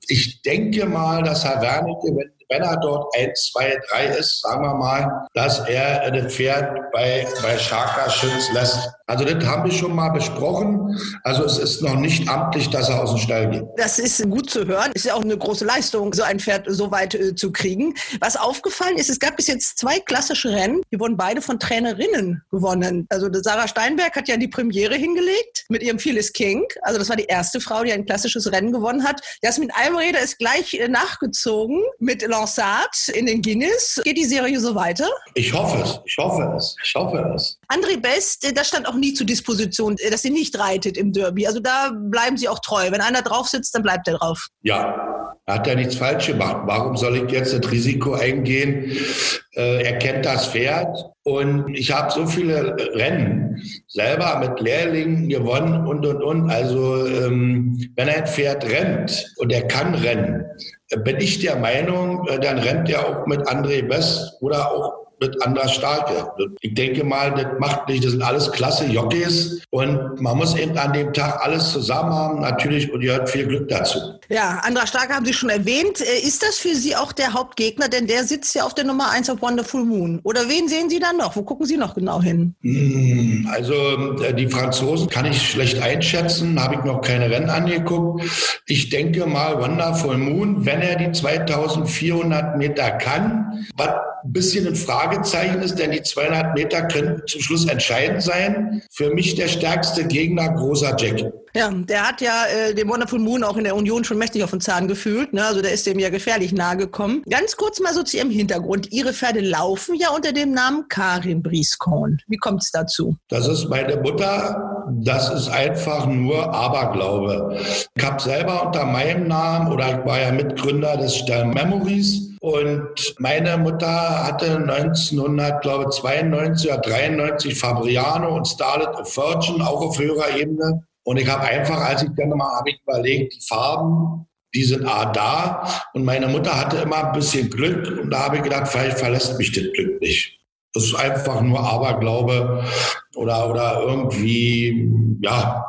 Ich denke mal, dass Herr Wernicke, wenn, wenn er dort 1, 2, 3 ist, sagen wir mal, dass er das Pferd bei, bei Schaka Schütz lässt. Also das haben wir schon mal besprochen. Also es ist noch nicht amtlich, dass er aus dem Stall geht. Das ist gut zu hören. Ist ja auch eine große Leistung, so ein Pferd so weit äh, zu kriegen. Was aufgefallen ist, es gab bis jetzt zwei klassische Rennen. Die wurden beide von Trainerinnen gewonnen. Also Sarah Steinberg hat ja die Premiere hingelegt mit ihrem Phyllis King. Also das war die erste Frau, die ein klassisches Rennen gewonnen hat. Jasmin Almreder ist gleich äh, nachgezogen mit Lansat in den Guinness. Geht die Serie so weiter? Ich hoffe es. Ich hoffe es. Ich hoffe es. André Best, äh, das stand auch nie zur Disposition, äh, dass sie nicht reitet im Derby. Also da bleiben sie auch treu. Wenn einer drauf sitzt, dann bleibt er drauf. Ja, hat er nichts falsch gemacht. Warum soll ich jetzt das Risiko eingehen? Äh, er kennt das Pferd und ich habe so viele Rennen selber mit Lehrlingen gewonnen und und und. Also ähm, wenn ein Pferd rennt und er kann rennen, bin ich der Meinung, dann rennt er auch mit André Best oder auch mit Anders Starke. Ich denke mal, das macht nicht, das sind alles klasse Jockeys und man muss eben an dem Tag alles zusammen haben, natürlich, und gehört viel Glück dazu. Ja, Andra Starke haben Sie schon erwähnt. Äh, Ist das für Sie auch der Hauptgegner? Denn der sitzt ja auf der Nummer 1 auf Wonderful Moon. Oder wen sehen Sie dann noch? Wo gucken Sie noch genau hin? Hm, Also äh, die Franzosen kann ich schlecht einschätzen, habe ich noch keine Rennen angeguckt. Ich denke mal Wonderful Moon, wenn er die 2400 Meter kann, was ein bisschen ein Fragezeichen ist, denn die 200 Meter können zum Schluss entscheidend sein. Für mich der stärkste Gegner, großer Jack. Ja, der hat ja äh, den Wonderful Moon auch in der Union schon mächtig auf den Zahn gefühlt. Ne? Also der ist dem ja gefährlich nahe gekommen. Ganz kurz mal so zu Ihrem Hintergrund. Ihre Pferde laufen ja unter dem Namen Karin Brieskorn. Wie kommt es dazu? Das ist meine Mutter. Das ist einfach nur Aberglaube. Ich habe selber unter meinem Namen oder ich war ja Mitgründer des Stern Memories. Und meine Mutter hatte 1992 oder 93 Fabriano und Starlet of Virgin, auch auf höherer Ebene. Und ich habe einfach, als ich dann mal habe überlegt, die Farben, die sind A da. Und meine Mutter hatte immer ein bisschen Glück. Und da habe ich gedacht, vielleicht verlässt mich das Glück nicht. Das ist einfach nur Aberglaube oder, oder irgendwie, ja,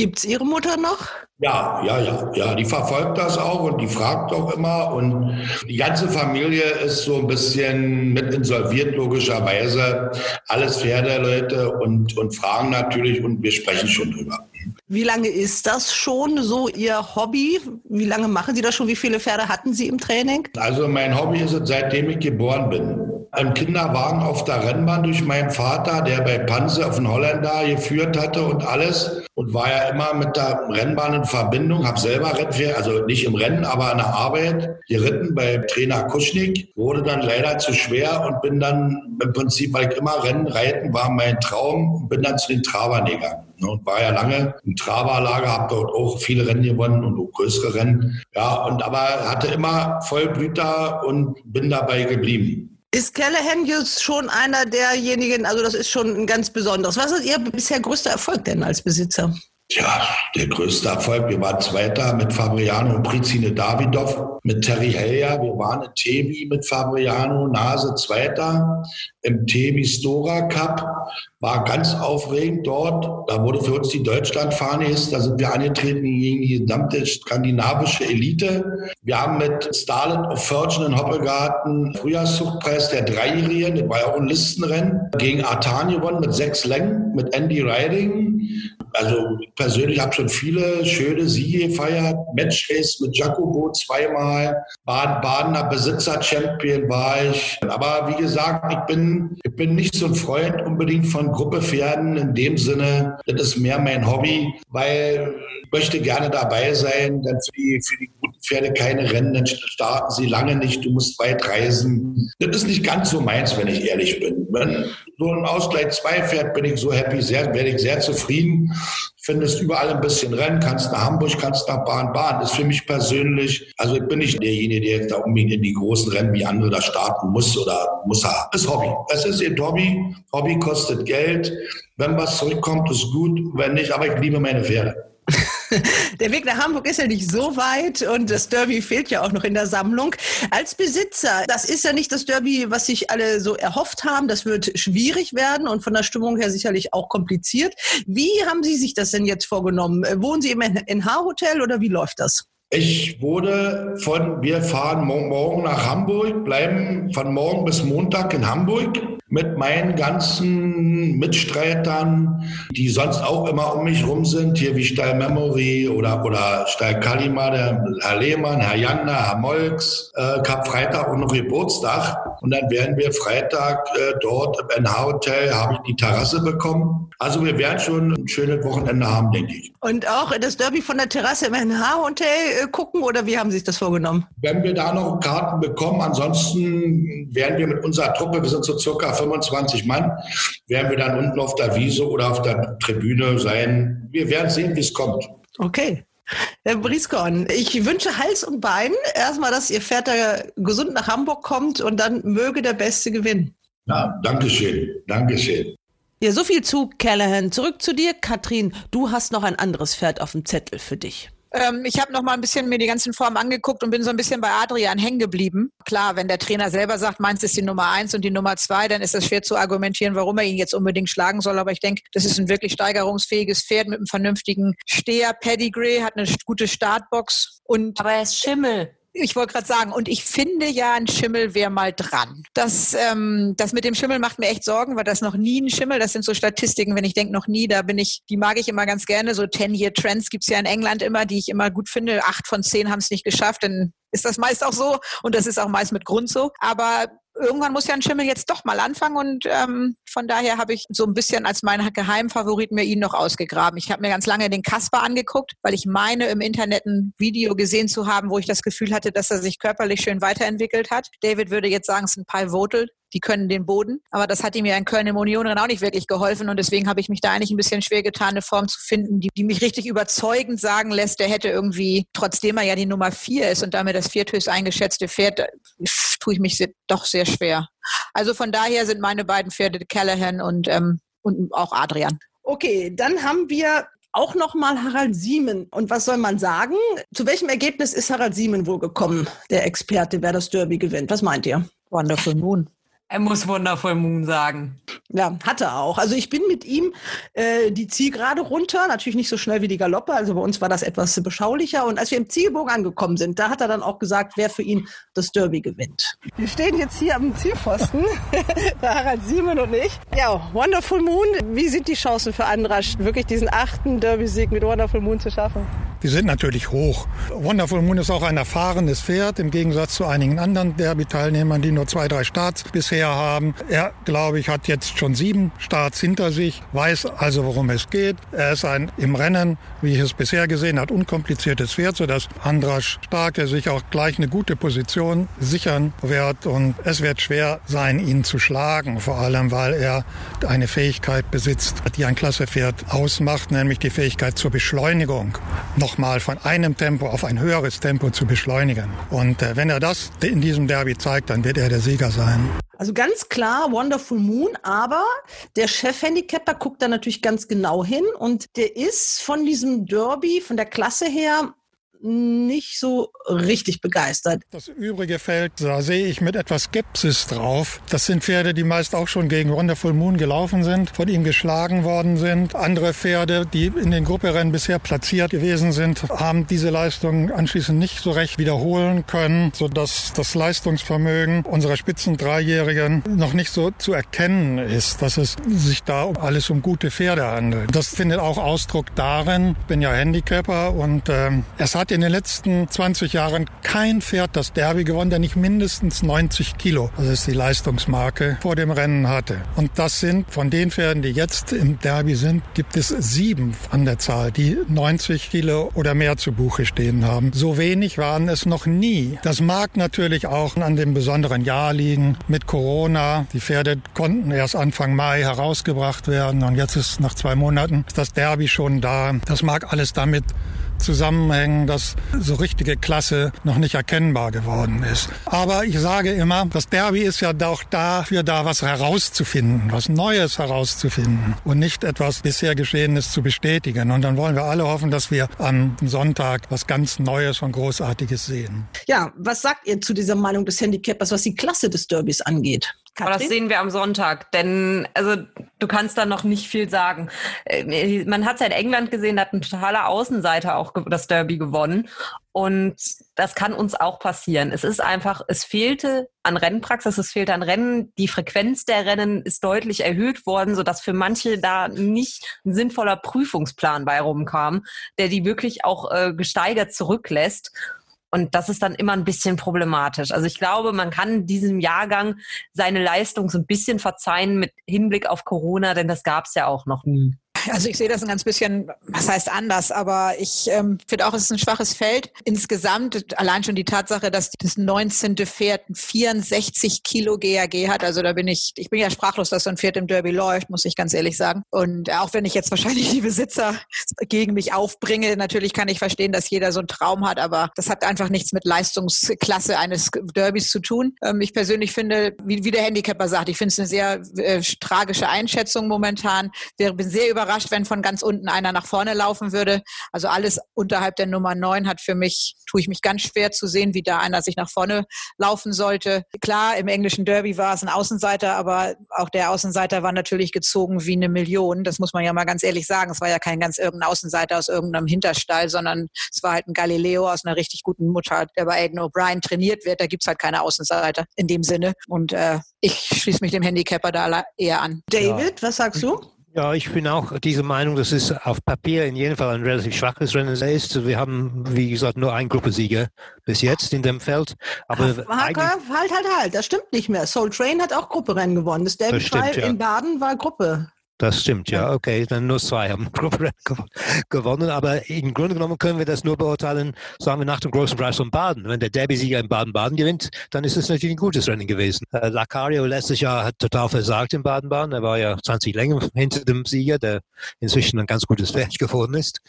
Institution. Gibt's Ihre Mutter noch? Ja, ja, ja, ja, die verfolgt das auch und die fragt auch immer und die ganze Familie ist so ein bisschen mit insolviert, logischerweise. Alles Pferdeleute und, und fragen natürlich und wir sprechen schon drüber. Wie lange ist das schon so Ihr Hobby? Wie lange machen Sie das schon? Wie viele Pferde hatten Sie im Training? Also mein Hobby ist es, seitdem ich geboren bin. Im Kinderwagen auf der Rennbahn durch meinen Vater, der bei Panse auf den Holländer geführt hatte und alles. Und war ja immer mit der Rennbahn in Verbindung, habe selber Rennpferd, also nicht im Rennen, aber an der Arbeit geritten bei Trainer Kuschnik. Wurde dann leider zu schwer und bin dann im Prinzip, weil ich immer Rennen reiten war mein Traum, bin dann zu den Trabern gegangen. Ne, und war ja lange im Traberlager, habe dort auch viele Rennen gewonnen und auch größere Rennen. Ja, und aber hatte immer Vollblüter und bin dabei geblieben. Ist Callahan jetzt schon einer derjenigen, also das ist schon ein ganz besonderes. Was ist Ihr bisher größter Erfolg denn als Besitzer? Ja, der größte Erfolg. Wir waren Zweiter mit Fabriano und Prizine Davidov, mit Terry Heller. Wir waren in Tebi mit Fabriano, Nase Zweiter. Im Tebi Stora Cup war ganz aufregend dort. Da wurde für uns die Deutschlandfahne ist. Da sind wir angetreten gegen die gesamte skandinavische Elite. Wir haben mit Starlet of Fortune in Hoppegarten Frühjahrszuchtpreis der Dreijährigen, das war ja auch ein Listenrennen, gegen Artan gewonnen mit sechs Längen, mit Andy Riding. Also persönlich habe schon viele schöne Siege gefeiert. Matchrace mit Jacobo zweimal. Baden-Badener Besitzer-Champion war ich. Aber wie gesagt, ich bin, ich bin nicht so ein Freund unbedingt von Gruppepferden in dem Sinne. Das ist mehr mein Hobby, weil ich möchte gerne dabei sein. Dann für die, für die guten Pferde keine Rennen, dann starten sie lange nicht. Du musst weit reisen. Das ist nicht ganz so meins, wenn ich ehrlich bin. Wenn so ein Ausgleich 2 fährt, bin ich so happy, sehr, werde ich sehr zufrieden. Findest überall ein bisschen Rennen, kannst nach Hamburg, kannst nach Bahn, Bahn. Ist für mich persönlich, also ich bin nicht derjenige, der da unbedingt in die großen Rennen wie andere da starten muss oder muss er. Ist Hobby. Es ist ihr Hobby. Hobby kostet Geld. Wenn was zurückkommt, ist gut. Wenn nicht, aber ich liebe meine Pferde. Der Weg nach Hamburg ist ja nicht so weit und das Derby fehlt ja auch noch in der Sammlung. Als Besitzer, das ist ja nicht das Derby, was sich alle so erhofft haben. Das wird schwierig werden und von der Stimmung her sicherlich auch kompliziert. Wie haben Sie sich das denn jetzt vorgenommen? Wohnen Sie im NH-Hotel oder wie läuft das? Ich wurde von, wir fahren morgen nach Hamburg, bleiben von morgen bis Montag in Hamburg mit meinen ganzen Mitstreitern, die sonst auch immer um mich rum sind, hier wie Steil Memory oder, oder Steil Kalima, der Herr Lehmann, Herr Janner, Herr Molks, äh, Kap Freitag und noch Geburtstag. Und dann werden wir Freitag äh, dort im NH-Hotel, habe ich die Terrasse bekommen. Also wir werden schon ein schönes Wochenende haben, denke ich. Und auch das Derby von der Terrasse im NH-Hotel äh, gucken oder wie haben Sie sich das vorgenommen? Wenn wir da noch Karten bekommen, ansonsten werden wir mit unserer Truppe, wir sind so circa 25 Mann, werden wir dann unten auf der Wiese oder auf der Tribüne sein. Wir werden sehen, wie es kommt. Okay. Herr Brieskorn, ich wünsche Hals und Bein erstmal, dass Ihr Pferd da gesund nach Hamburg kommt und dann möge der Beste gewinnen. Ja, Dankeschön, Dankeschön. Ja, so viel zu Callahan. Zurück zu dir, Katrin. Du hast noch ein anderes Pferd auf dem Zettel für dich. Ähm, ich habe noch mal ein bisschen mir die ganzen Formen angeguckt und bin so ein bisschen bei Adrian hängen geblieben. Klar, wenn der Trainer selber sagt, meins ist die Nummer eins und die Nummer zwei, dann ist das schwer zu argumentieren, warum er ihn jetzt unbedingt schlagen soll. Aber ich denke, das ist ein wirklich steigerungsfähiges Pferd mit einem vernünftigen Steher, Pedigree, hat eine gute Startbox und. Aber er ist Schimmel. Ich wollte gerade sagen, und ich finde ja, ein Schimmel wäre mal dran. Das, ähm, das mit dem Schimmel macht mir echt Sorgen, weil das noch nie ein Schimmel, das sind so Statistiken, wenn ich denke, noch nie, da bin ich, die mag ich immer ganz gerne. So 10-Year-Trends gibt's ja in England immer, die ich immer gut finde. Acht von zehn haben es nicht geschafft, dann ist das meist auch so und das ist auch meist mit Grund so. Aber irgendwann muss ja ein Schimmel jetzt doch mal anfangen und ähm, von daher habe ich so ein bisschen als mein Geheimfavorit mir ihn noch ausgegraben. Ich habe mir ganz lange den Kasper angeguckt, weil ich meine im Internet ein Video gesehen zu haben, wo ich das Gefühl hatte, dass er sich körperlich schön weiterentwickelt hat. David würde jetzt sagen, es ist ein Pivotal die können den Boden. Aber das hat ihm ja in Köln im Unionrennen auch nicht wirklich geholfen und deswegen habe ich mich da eigentlich ein bisschen schwer getan, eine Form zu finden, die, die mich richtig überzeugend sagen lässt, der hätte irgendwie, trotzdem er ja die Nummer vier ist und damit das vierthöchst eingeschätzte Pferd, tue ich mich doch sehr schwer. Also von daher sind meine beiden Pferde Callahan und, ähm, und auch Adrian. Okay, dann haben wir auch nochmal Harald Siemen. Und was soll man sagen? Zu welchem Ergebnis ist Harald Siemen wohl gekommen, der Experte, wer das Derby gewinnt? Was meint ihr? Wonderful Moon. Er muss Wonderful Moon sagen. Ja, hat er auch. Also ich bin mit ihm äh, die Zielgerade runter, natürlich nicht so schnell wie die Galoppe, also bei uns war das etwas beschaulicher. Und als wir im Zielbogen angekommen sind, da hat er dann auch gesagt, wer für ihn das Derby gewinnt. Wir stehen jetzt hier am Zielpfosten, der Harald Siemen und ich. Ja, Wonderful Moon, wie sind die Chancen für Andrasch, wirklich diesen achten Derby-Sieg mit Wonderful Moon zu schaffen? Die sind natürlich hoch. Wonderful Moon ist auch ein erfahrenes Pferd, im Gegensatz zu einigen anderen Derby-Teilnehmern, die nur zwei, drei Starts bisher haben. Er, glaube ich, hat jetzt schon sieben Starts hinter sich, weiß also, worum es geht. Er ist ein im Rennen, wie ich es bisher gesehen habe, unkompliziertes Pferd, sodass Andras Starke sich auch gleich eine gute Position sichern wird. Und es wird schwer sein, ihn zu schlagen, vor allem, weil er eine Fähigkeit besitzt, die ein Klassepferd ausmacht, nämlich die Fähigkeit zur Beschleunigung. Nochmal von einem Tempo auf ein höheres Tempo zu beschleunigen. Und äh, wenn er das in diesem Derby zeigt, dann wird er der Sieger sein. Also ganz klar Wonderful Moon, aber der Chef-Handicapper guckt da natürlich ganz genau hin und der ist von diesem Derby, von der Klasse her, nicht so richtig begeistert. Das übrige Feld, da sehe ich mit etwas Skepsis drauf. Das sind Pferde, die meist auch schon gegen Wonderful Moon gelaufen sind, von ihm geschlagen worden sind. Andere Pferde, die in den Grupperennen bisher platziert gewesen sind, haben diese Leistung anschließend nicht so recht wiederholen können, sodass das Leistungsvermögen unserer Spitzen noch nicht so zu erkennen ist, dass es sich da alles um gute Pferde handelt. Das findet auch Ausdruck darin, ich bin ja Handicapper und ähm, es hat in den letzten 20 Jahren kein Pferd das Derby gewonnen, der nicht mindestens 90 Kilo, das ist die Leistungsmarke, vor dem Rennen hatte. Und das sind von den Pferden, die jetzt im Derby sind, gibt es sieben an der Zahl, die 90 Kilo oder mehr zu Buche stehen haben. So wenig waren es noch nie. Das mag natürlich auch an dem besonderen Jahr liegen mit Corona. Die Pferde konnten erst Anfang Mai herausgebracht werden und jetzt ist nach zwei Monaten das Derby schon da. Das mag alles damit zusammenhängen, dass so richtige Klasse noch nicht erkennbar geworden ist. Aber ich sage immer, das Derby ist ja auch dafür da, was herauszufinden, was Neues herauszufinden und nicht etwas bisher Geschehenes zu bestätigen. Und dann wollen wir alle hoffen, dass wir am Sonntag was ganz Neues und Großartiges sehen. Ja, was sagt ihr zu dieser Meinung des Handicappers, was die Klasse des Derbys angeht? Aber das sehen wir am Sonntag, denn also du kannst da noch nicht viel sagen. Äh, man hat es ja in England gesehen, da hat ein totaler Außenseiter auch das Derby gewonnen. Und das kann uns auch passieren. Es ist einfach, es fehlte an Rennpraxis, es fehlte an Rennen. Die Frequenz der Rennen ist deutlich erhöht worden, sodass für manche da nicht ein sinnvoller Prüfungsplan bei rumkam, der die wirklich auch äh, gesteigert zurücklässt. Und das ist dann immer ein bisschen problematisch. Also ich glaube, man kann diesem Jahrgang seine Leistung so ein bisschen verzeihen mit Hinblick auf Corona, denn das gab es ja auch noch nie. Also ich sehe das ein ganz bisschen, was heißt anders, aber ich ähm, finde auch, es ist ein schwaches Feld. Insgesamt allein schon die Tatsache, dass das 19. Pferd 64 Kilo GAG hat, also da bin ich, ich bin ja sprachlos, dass so ein Pferd im Derby läuft, muss ich ganz ehrlich sagen. Und auch wenn ich jetzt wahrscheinlich die Besitzer gegen mich aufbringe, natürlich kann ich verstehen, dass jeder so einen Traum hat, aber das hat einfach nichts mit Leistungsklasse eines Derbys zu tun. Ähm, ich persönlich finde, wie, wie der Handicapper sagt, ich finde es eine sehr äh, tragische Einschätzung momentan. Ich bin sehr überrascht überrascht, wenn von ganz unten einer nach vorne laufen würde. Also alles unterhalb der Nummer 9 hat für mich, tue ich mich ganz schwer zu sehen, wie da einer sich nach vorne laufen sollte. Klar, im englischen Derby war es ein Außenseiter, aber auch der Außenseiter war natürlich gezogen wie eine Million. Das muss man ja mal ganz ehrlich sagen. Es war ja kein ganz irgendein Außenseiter aus irgendeinem Hinterstall, sondern es war halt ein Galileo aus einer richtig guten Mutter, der bei Aiden O'Brien trainiert wird. Da gibt es halt keine Außenseiter in dem Sinne. Und äh, ich schließe mich dem Handicapper da eher an. David, ja. was sagst du? Ja, ich bin auch dieser Meinung, dass es auf Papier in jedem Fall ein relativ schwaches Rennen ist. Wir haben, wie gesagt, nur einen Gruppensieger bis jetzt in dem Feld. Aber halt, halt, halt, das stimmt nicht mehr. Soul Train hat auch Grupperennen gewonnen. Das Derby das ja. in Baden war Gruppe. Das stimmt, ja, okay. Dann nur zwei haben gewonnen. Aber im Grunde genommen können wir das nur beurteilen, sagen wir, nach dem großen Preis von Baden. Wenn der Derby-Sieger in Baden-Baden gewinnt, dann ist es natürlich ein gutes Rennen gewesen. Äh, Lacario letztes Jahr hat total versagt in Baden-Baden. Er war ja 20 Längen hinter dem Sieger, der inzwischen ein ganz gutes Pferd geworden ist.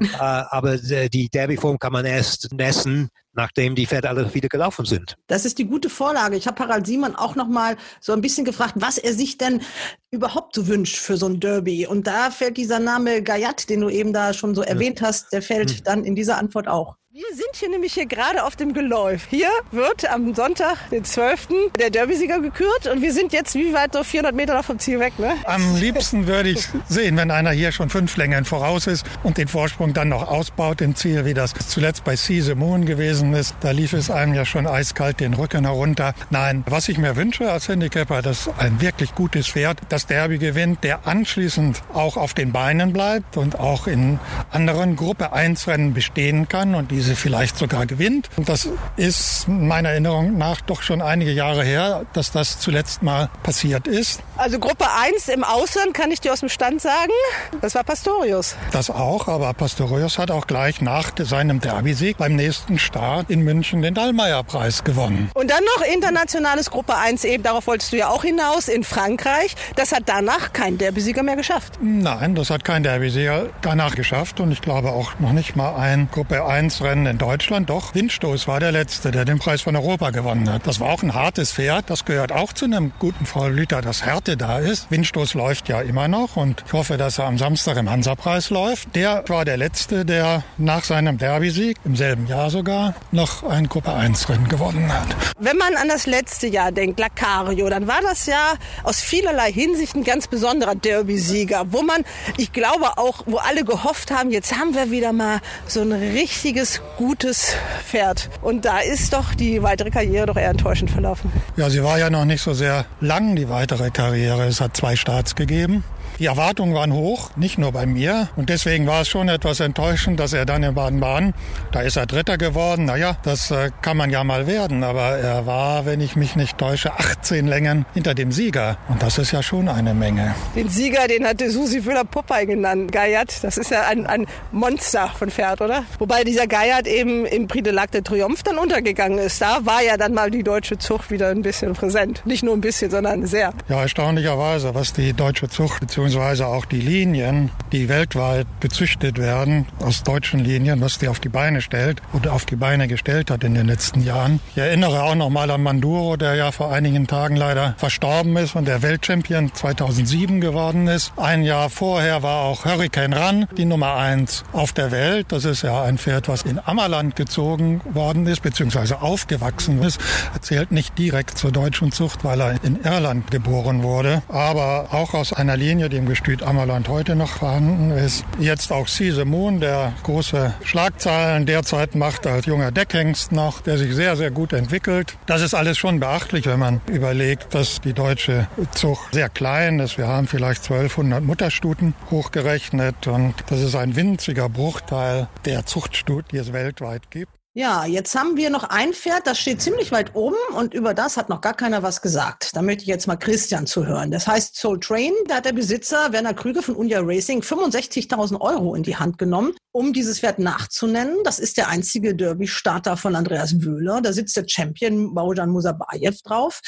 äh, aber die Derby-Form kann man erst messen, nachdem die Pferde alle wieder gelaufen sind. Das ist die gute Vorlage. Ich habe Harald Siemann auch noch mal so ein bisschen gefragt, was er sich denn überhaupt so wünscht für so ein Derby. Und da fällt dieser Name Gayat, den du eben da schon so erwähnt hast, der fällt hm. dann in dieser Antwort auch. Wir sind hier nämlich hier gerade auf dem Geläuf. Hier wird am Sonntag, den 12. der Derbysieger gekürt und wir sind jetzt wie weit so 400 Meter noch vom Ziel weg, ne? Am liebsten würde ich sehen, wenn einer hier schon fünf Längen voraus ist und den Vorsprung dann noch ausbaut im Ziel, wie das zuletzt bei Caesar Moon gewesen ist. Da lief es einem ja schon eiskalt den Rücken herunter. Nein, was ich mir wünsche als Handicapper, dass ein wirklich gutes Pferd das Derby gewinnt, der anschließend auch auf den Beinen bleibt und auch in anderen Gruppe 1 Rennen bestehen kann und diese vielleicht sogar gewinnt. Und das ist meiner Erinnerung nach doch schon einige Jahre her, dass das zuletzt mal passiert ist. Also Gruppe 1 im Ausland kann ich dir aus dem Stand sagen, das war Pastorius. Das auch, aber Pastorius hat auch gleich nach seinem Derby-Sieg beim nächsten Start in München den Dallmayr-Preis gewonnen. Und dann noch internationales Gruppe 1 eben, darauf wolltest du ja auch hinaus, in Frankreich. Das hat danach kein Derbysieger mehr geschafft. Nein, das hat kein Derbysieger danach geschafft und ich glaube auch noch nicht mal ein Gruppe 1 Rennen in Deutschland. Doch, Windstoß war der Letzte, der den Preis von Europa gewonnen hat. Das war auch ein hartes Pferd. Das gehört auch zu einem guten Vollblüter, dass Härte da ist. Windstoß läuft ja immer noch und ich hoffe, dass er am Samstag im Hansapreis läuft. Der war der Letzte, der nach seinem Derby-Sieg, im selben Jahr sogar, noch ein Gruppe 1 Rennen gewonnen hat. Wenn man an das letzte Jahr denkt, Lacario, dann war das ja aus vielerlei Hinsicht ein ganz besonderer Derby-Sieger, wo man, ich glaube auch, wo alle gehofft haben, jetzt haben wir wieder mal so ein richtiges, gutes Pferd. Und da ist doch die weitere Karriere doch eher enttäuschend verlaufen. Ja, sie war ja noch nicht so sehr lang, die weitere Karriere. Es hat zwei Starts gegeben. Die Erwartungen waren hoch, nicht nur bei mir. Und deswegen war es schon etwas enttäuschend, dass er dann in Baden-Baden, da ist er Dritter geworden. Naja, das äh, kann man ja mal werden. Aber er war, wenn ich mich nicht täusche, 18 Längen hinter dem Sieger. Und das ist ja schon eine Menge. Den Sieger, den hatte Susi Wöhler-Popeye genannt. Gayat, das ist ja ein, ein Monster von Pferd, oder? Wobei dieser Gayat eben im Prix de l'Arc de Triomphe dann untergegangen ist. Da war ja dann mal die deutsche Zucht wieder ein bisschen präsent. Nicht nur ein bisschen, sondern sehr. Ja, erstaunlicherweise, was die deutsche Zucht bzw beziehungsweise auch die Linien, die weltweit bezüchtet werden, aus deutschen Linien, was die auf die Beine stellt oder auf die Beine gestellt hat in den letzten Jahren. Ich erinnere auch noch mal an Manduro, der ja vor einigen Tagen leider verstorben ist und der Weltchampion 2007 geworden ist. Ein Jahr vorher war auch Hurricane Run die Nummer eins auf der Welt. Das ist ja ein Pferd, was in Ammerland gezogen worden ist, beziehungsweise aufgewachsen ist. Er zählt nicht direkt zur deutschen Zucht, weil er in Irland geboren wurde, aber auch aus einer Linie, die im Gestüt Ammerland heute noch vorhanden ist. Jetzt auch Caesar Moon, der große Schlagzeilen derzeit macht als junger Deckhengst noch, der sich sehr, sehr gut entwickelt. Das ist alles schon beachtlich, wenn man überlegt, dass die deutsche Zucht sehr klein ist. Wir haben vielleicht 1200 Mutterstuten hochgerechnet und das ist ein winziger Bruchteil der Zuchtstut, die es weltweit gibt. Ja, jetzt haben wir noch ein Pferd, das steht ziemlich weit oben und über das hat noch gar keiner was gesagt. Da möchte ich jetzt mal Christian zuhören. Das heißt Soul Train, da hat der Besitzer Werner Krüger von Unia Racing 65.000 Euro in die Hand genommen, um dieses Pferd nachzunennen. Das ist der einzige Derby-Starter von Andreas Wöhler. Da sitzt der Champion Baujan Musabayev drauf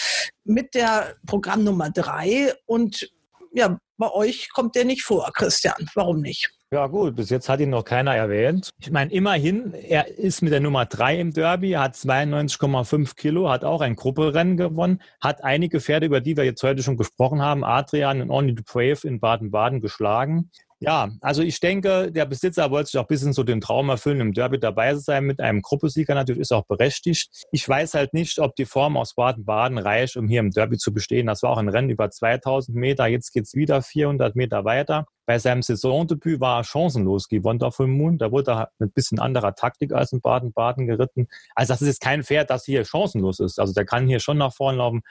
mit der Programmnummer drei und ja, bei euch kommt der nicht vor, Christian. Warum nicht? Ja gut, bis jetzt hat ihn noch keiner erwähnt. Ich meine, immerhin, er ist mit der Nummer 3 im Derby, hat 92,5 Kilo, hat auch ein Grupperennen gewonnen, hat einige Pferde, über die wir jetzt heute schon gesprochen haben, Adrian und Only the Brave in Baden-Baden geschlagen. Ja, also ich denke, der Besitzer wollte sich auch ein bisschen so den Traum erfüllen, im Derby dabei zu sein mit einem Gruppensieger. Natürlich ist auch berechtigt. Ich weiß halt nicht, ob die Form aus Baden-Baden reicht, um hier im Derby zu bestehen. Das war auch ein Rennen über 2000 Meter. Jetzt geht's wieder 400 Meter weiter. Bei seinem Saisondebüt war er chancenlos gegen Wonderful Moon. Da wurde er mit ein bisschen anderer Taktik als in Baden-Baden geritten. Also das ist jetzt kein Pferd, das hier chancenlos ist. Also der kann hier schon nach vorn laufen.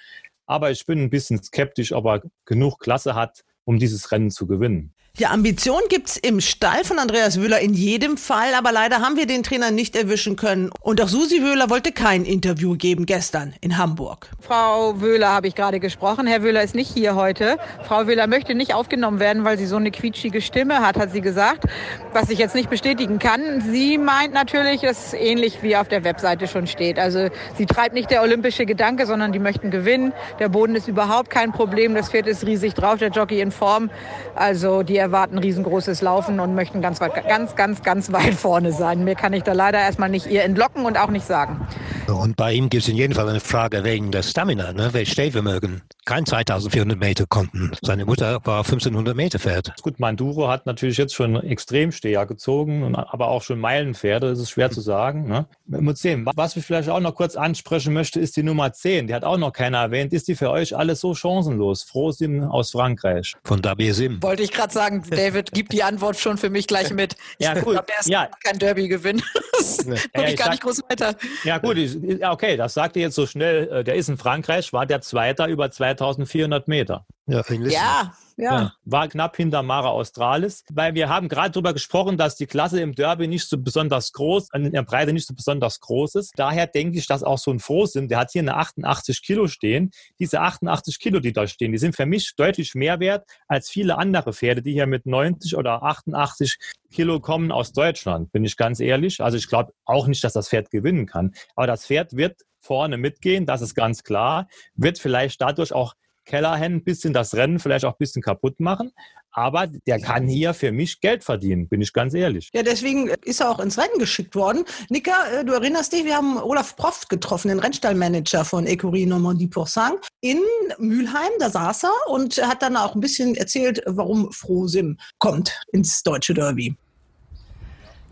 Aber ich bin ein bisschen skeptisch, ob er genug Klasse hat, um dieses Rennen zu gewinnen. Ja, Ambition gibt's im Stall von Andreas Wöhler in jedem Fall, aber leider haben wir den Trainer nicht erwischen können. Und auch Susi Wöhler wollte kein Interview geben gestern in Hamburg. Frau Wöhler habe ich gerade gesprochen. Herr Wöhler ist nicht hier heute. Frau Wöhler möchte nicht aufgenommen werden, weil sie so eine quietschige Stimme hat, hat sie gesagt. Was ich jetzt nicht bestätigen kann. Sie meint natürlich, dass es ähnlich wie auf der Webseite schon steht. Also sie treibt nicht der olympische Gedanke, sondern die möchten gewinnen. Der Boden ist überhaupt kein Problem. Das Pferd ist riesig drauf, der Jockey in Form. Also die erwarten riesengroßes Laufen und möchten ganz, weit, ganz, ganz, ganz weit vorne sein. Mehr kann ich da leider erstmal nicht ihr entlocken und auch nicht sagen. Und bei ihm gibt es in jedem Fall eine Frage wegen der Stamina, ne? wer Stehvermögen. Kein 2400 Meter konnten. Seine Mutter war 1500 Meter Pferd. Gut, Manduro hat natürlich jetzt schon Extremsteher gezogen, aber auch schon Meilenpferde, das ist schwer zu sagen. Ne? Müssen sehen. Was ich vielleicht auch noch kurz ansprechen möchte, ist die Nummer 10. Die hat auch noch keiner erwähnt. Ist die für euch alles so chancenlos? Frohsim aus Frankreich. Von Dabir Sim. Wollte ich gerade sagen, David, gib die Antwort schon für mich gleich mit. Ja, ich cool. glaube, der ist Ja. kein Derby-Gewinn. Das Ja, gucke ja, ich ich gar sag- nicht groß weiter. Ja gut, ich, ja, okay, das sagt ihr jetzt so schnell. Äh, Der ist in Frankreich, war der Zweiter über 2400 Meter. Ja, in Lissabon. Ja, ja. War knapp hinter Mara Australis, weil wir haben gerade darüber gesprochen, dass die Klasse im Derby nicht so besonders groß, in der Breite nicht so besonders groß ist. Daher denke ich, dass auch so ein Frohsim, der hat hier eine 88 Kilo stehen. Diese 88 Kilo, die da stehen, die sind für mich deutlich mehr wert als viele andere Pferde, die hier mit 90 oder 88 Kilo kommen aus Deutschland, bin ich ganz ehrlich. Also ich glaube auch nicht, dass das Pferd gewinnen kann. Aber das Pferd wird vorne mitgehen, das ist ganz klar. Wird vielleicht dadurch auch Kellerhen ein bisschen das Rennen vielleicht auch ein bisschen kaputt machen. Aber der kann hier für mich Geld verdienen, bin ich ganz ehrlich. Ja, deswegen ist er auch ins Rennen geschickt worden. Nika, äh, du erinnerst dich, wir haben Olaf Proft getroffen, den Rennstallmanager von Ecurie Normandie Pourcent in Mülheim. Da saß er und hat dann auch ein bisschen erzählt, warum Frohsim kommt ins deutsche Derby.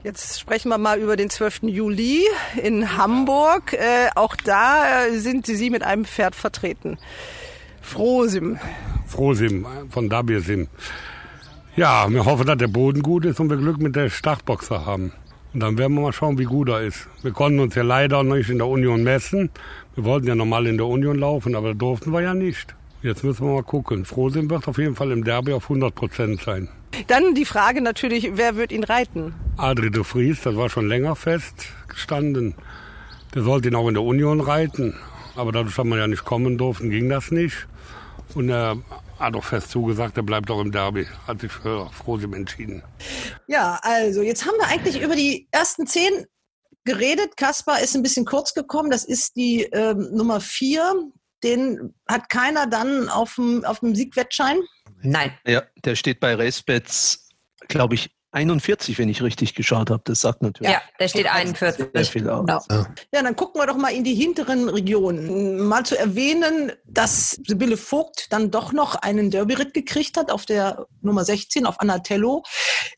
Jetzt sprechen wir mal über den 12. Juli in Hamburg. Äh, auch da äh, sind Sie mit einem Pferd vertreten. Frohsim. Frohsim von Dabirsim. Ja, wir hoffen, dass der Boden gut ist und wir Glück mit der Startboxer haben. Und dann werden wir mal schauen, wie gut er ist. Wir konnten uns ja leider noch nicht in der Union messen. Wir wollten ja normal in der Union laufen, aber durften wir ja nicht. Jetzt müssen wir mal gucken. Frohsim wird auf jeden Fall im Derby auf 100 Prozent sein. Dann die Frage natürlich, wer wird ihn reiten? Adri de Vries, das war schon länger festgestanden. Der sollte ihn auch in der Union reiten. Aber dadurch, dass wir ja nicht kommen durften, ging das nicht. Und er hat auch fest zugesagt, er bleibt auch im Derby. Hat sich für Frohsim entschieden. Ja, also jetzt haben wir eigentlich über die ersten zehn geredet. Kaspar ist ein bisschen kurz gekommen. Das ist die ähm, Nummer vier. Den hat keiner dann auf dem, auf dem Siegwettschein. Nein. Ja, der steht bei Racebets, glaube ich, 41, wenn ich richtig geschaut habe. Das sagt natürlich Ja, der steht 41. sehr viel aus. Genau. Ja, dann gucken wir doch mal in die hinteren Regionen. Mal zu erwähnen, dass Sibylle Vogt dann doch noch einen Derby-Ritt gekriegt hat auf der Nummer 16 auf Anatello.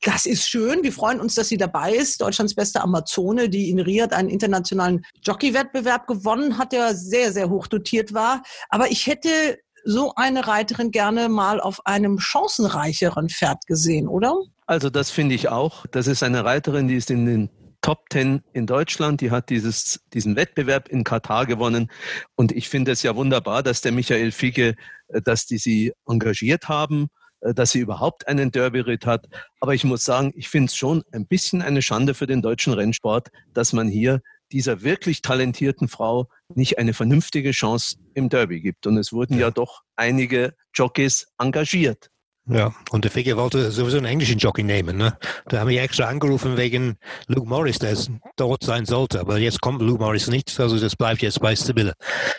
Das ist schön. Wir freuen uns, dass sie dabei ist. Deutschlands beste Amazone, die in Riyadh einen internationalen Jockey-Wettbewerb gewonnen hat, der sehr, sehr hoch dotiert war. Aber ich hätte so eine Reiterin gerne mal auf einem chancenreicheren Pferd gesehen, oder? Also das finde ich auch. Das ist eine Reiterin, die ist in den Top Ten in Deutschland. Die hat dieses, diesen Wettbewerb in Katar gewonnen. Und ich finde es ja wunderbar, dass der Michael Figge, äh, dass die sie engagiert haben, äh, dass sie überhaupt einen Derby-Ritt hat. Aber ich muss sagen, ich finde es schon ein bisschen eine Schande für den deutschen Rennsport, dass man hier dieser wirklich talentierten Frau nicht eine vernünftige Chance im Derby gibt. Und es wurden ja, doch einige Jockeys engagiert. Ja, und der Figge wollte sowieso einen englischen Jockey nehmen. Ne? Da haben wir extra angerufen wegen Luke Morris, der dort sein sollte. Aber jetzt kommt Luke Morris nicht, also das bleibt jetzt bei Sibylle.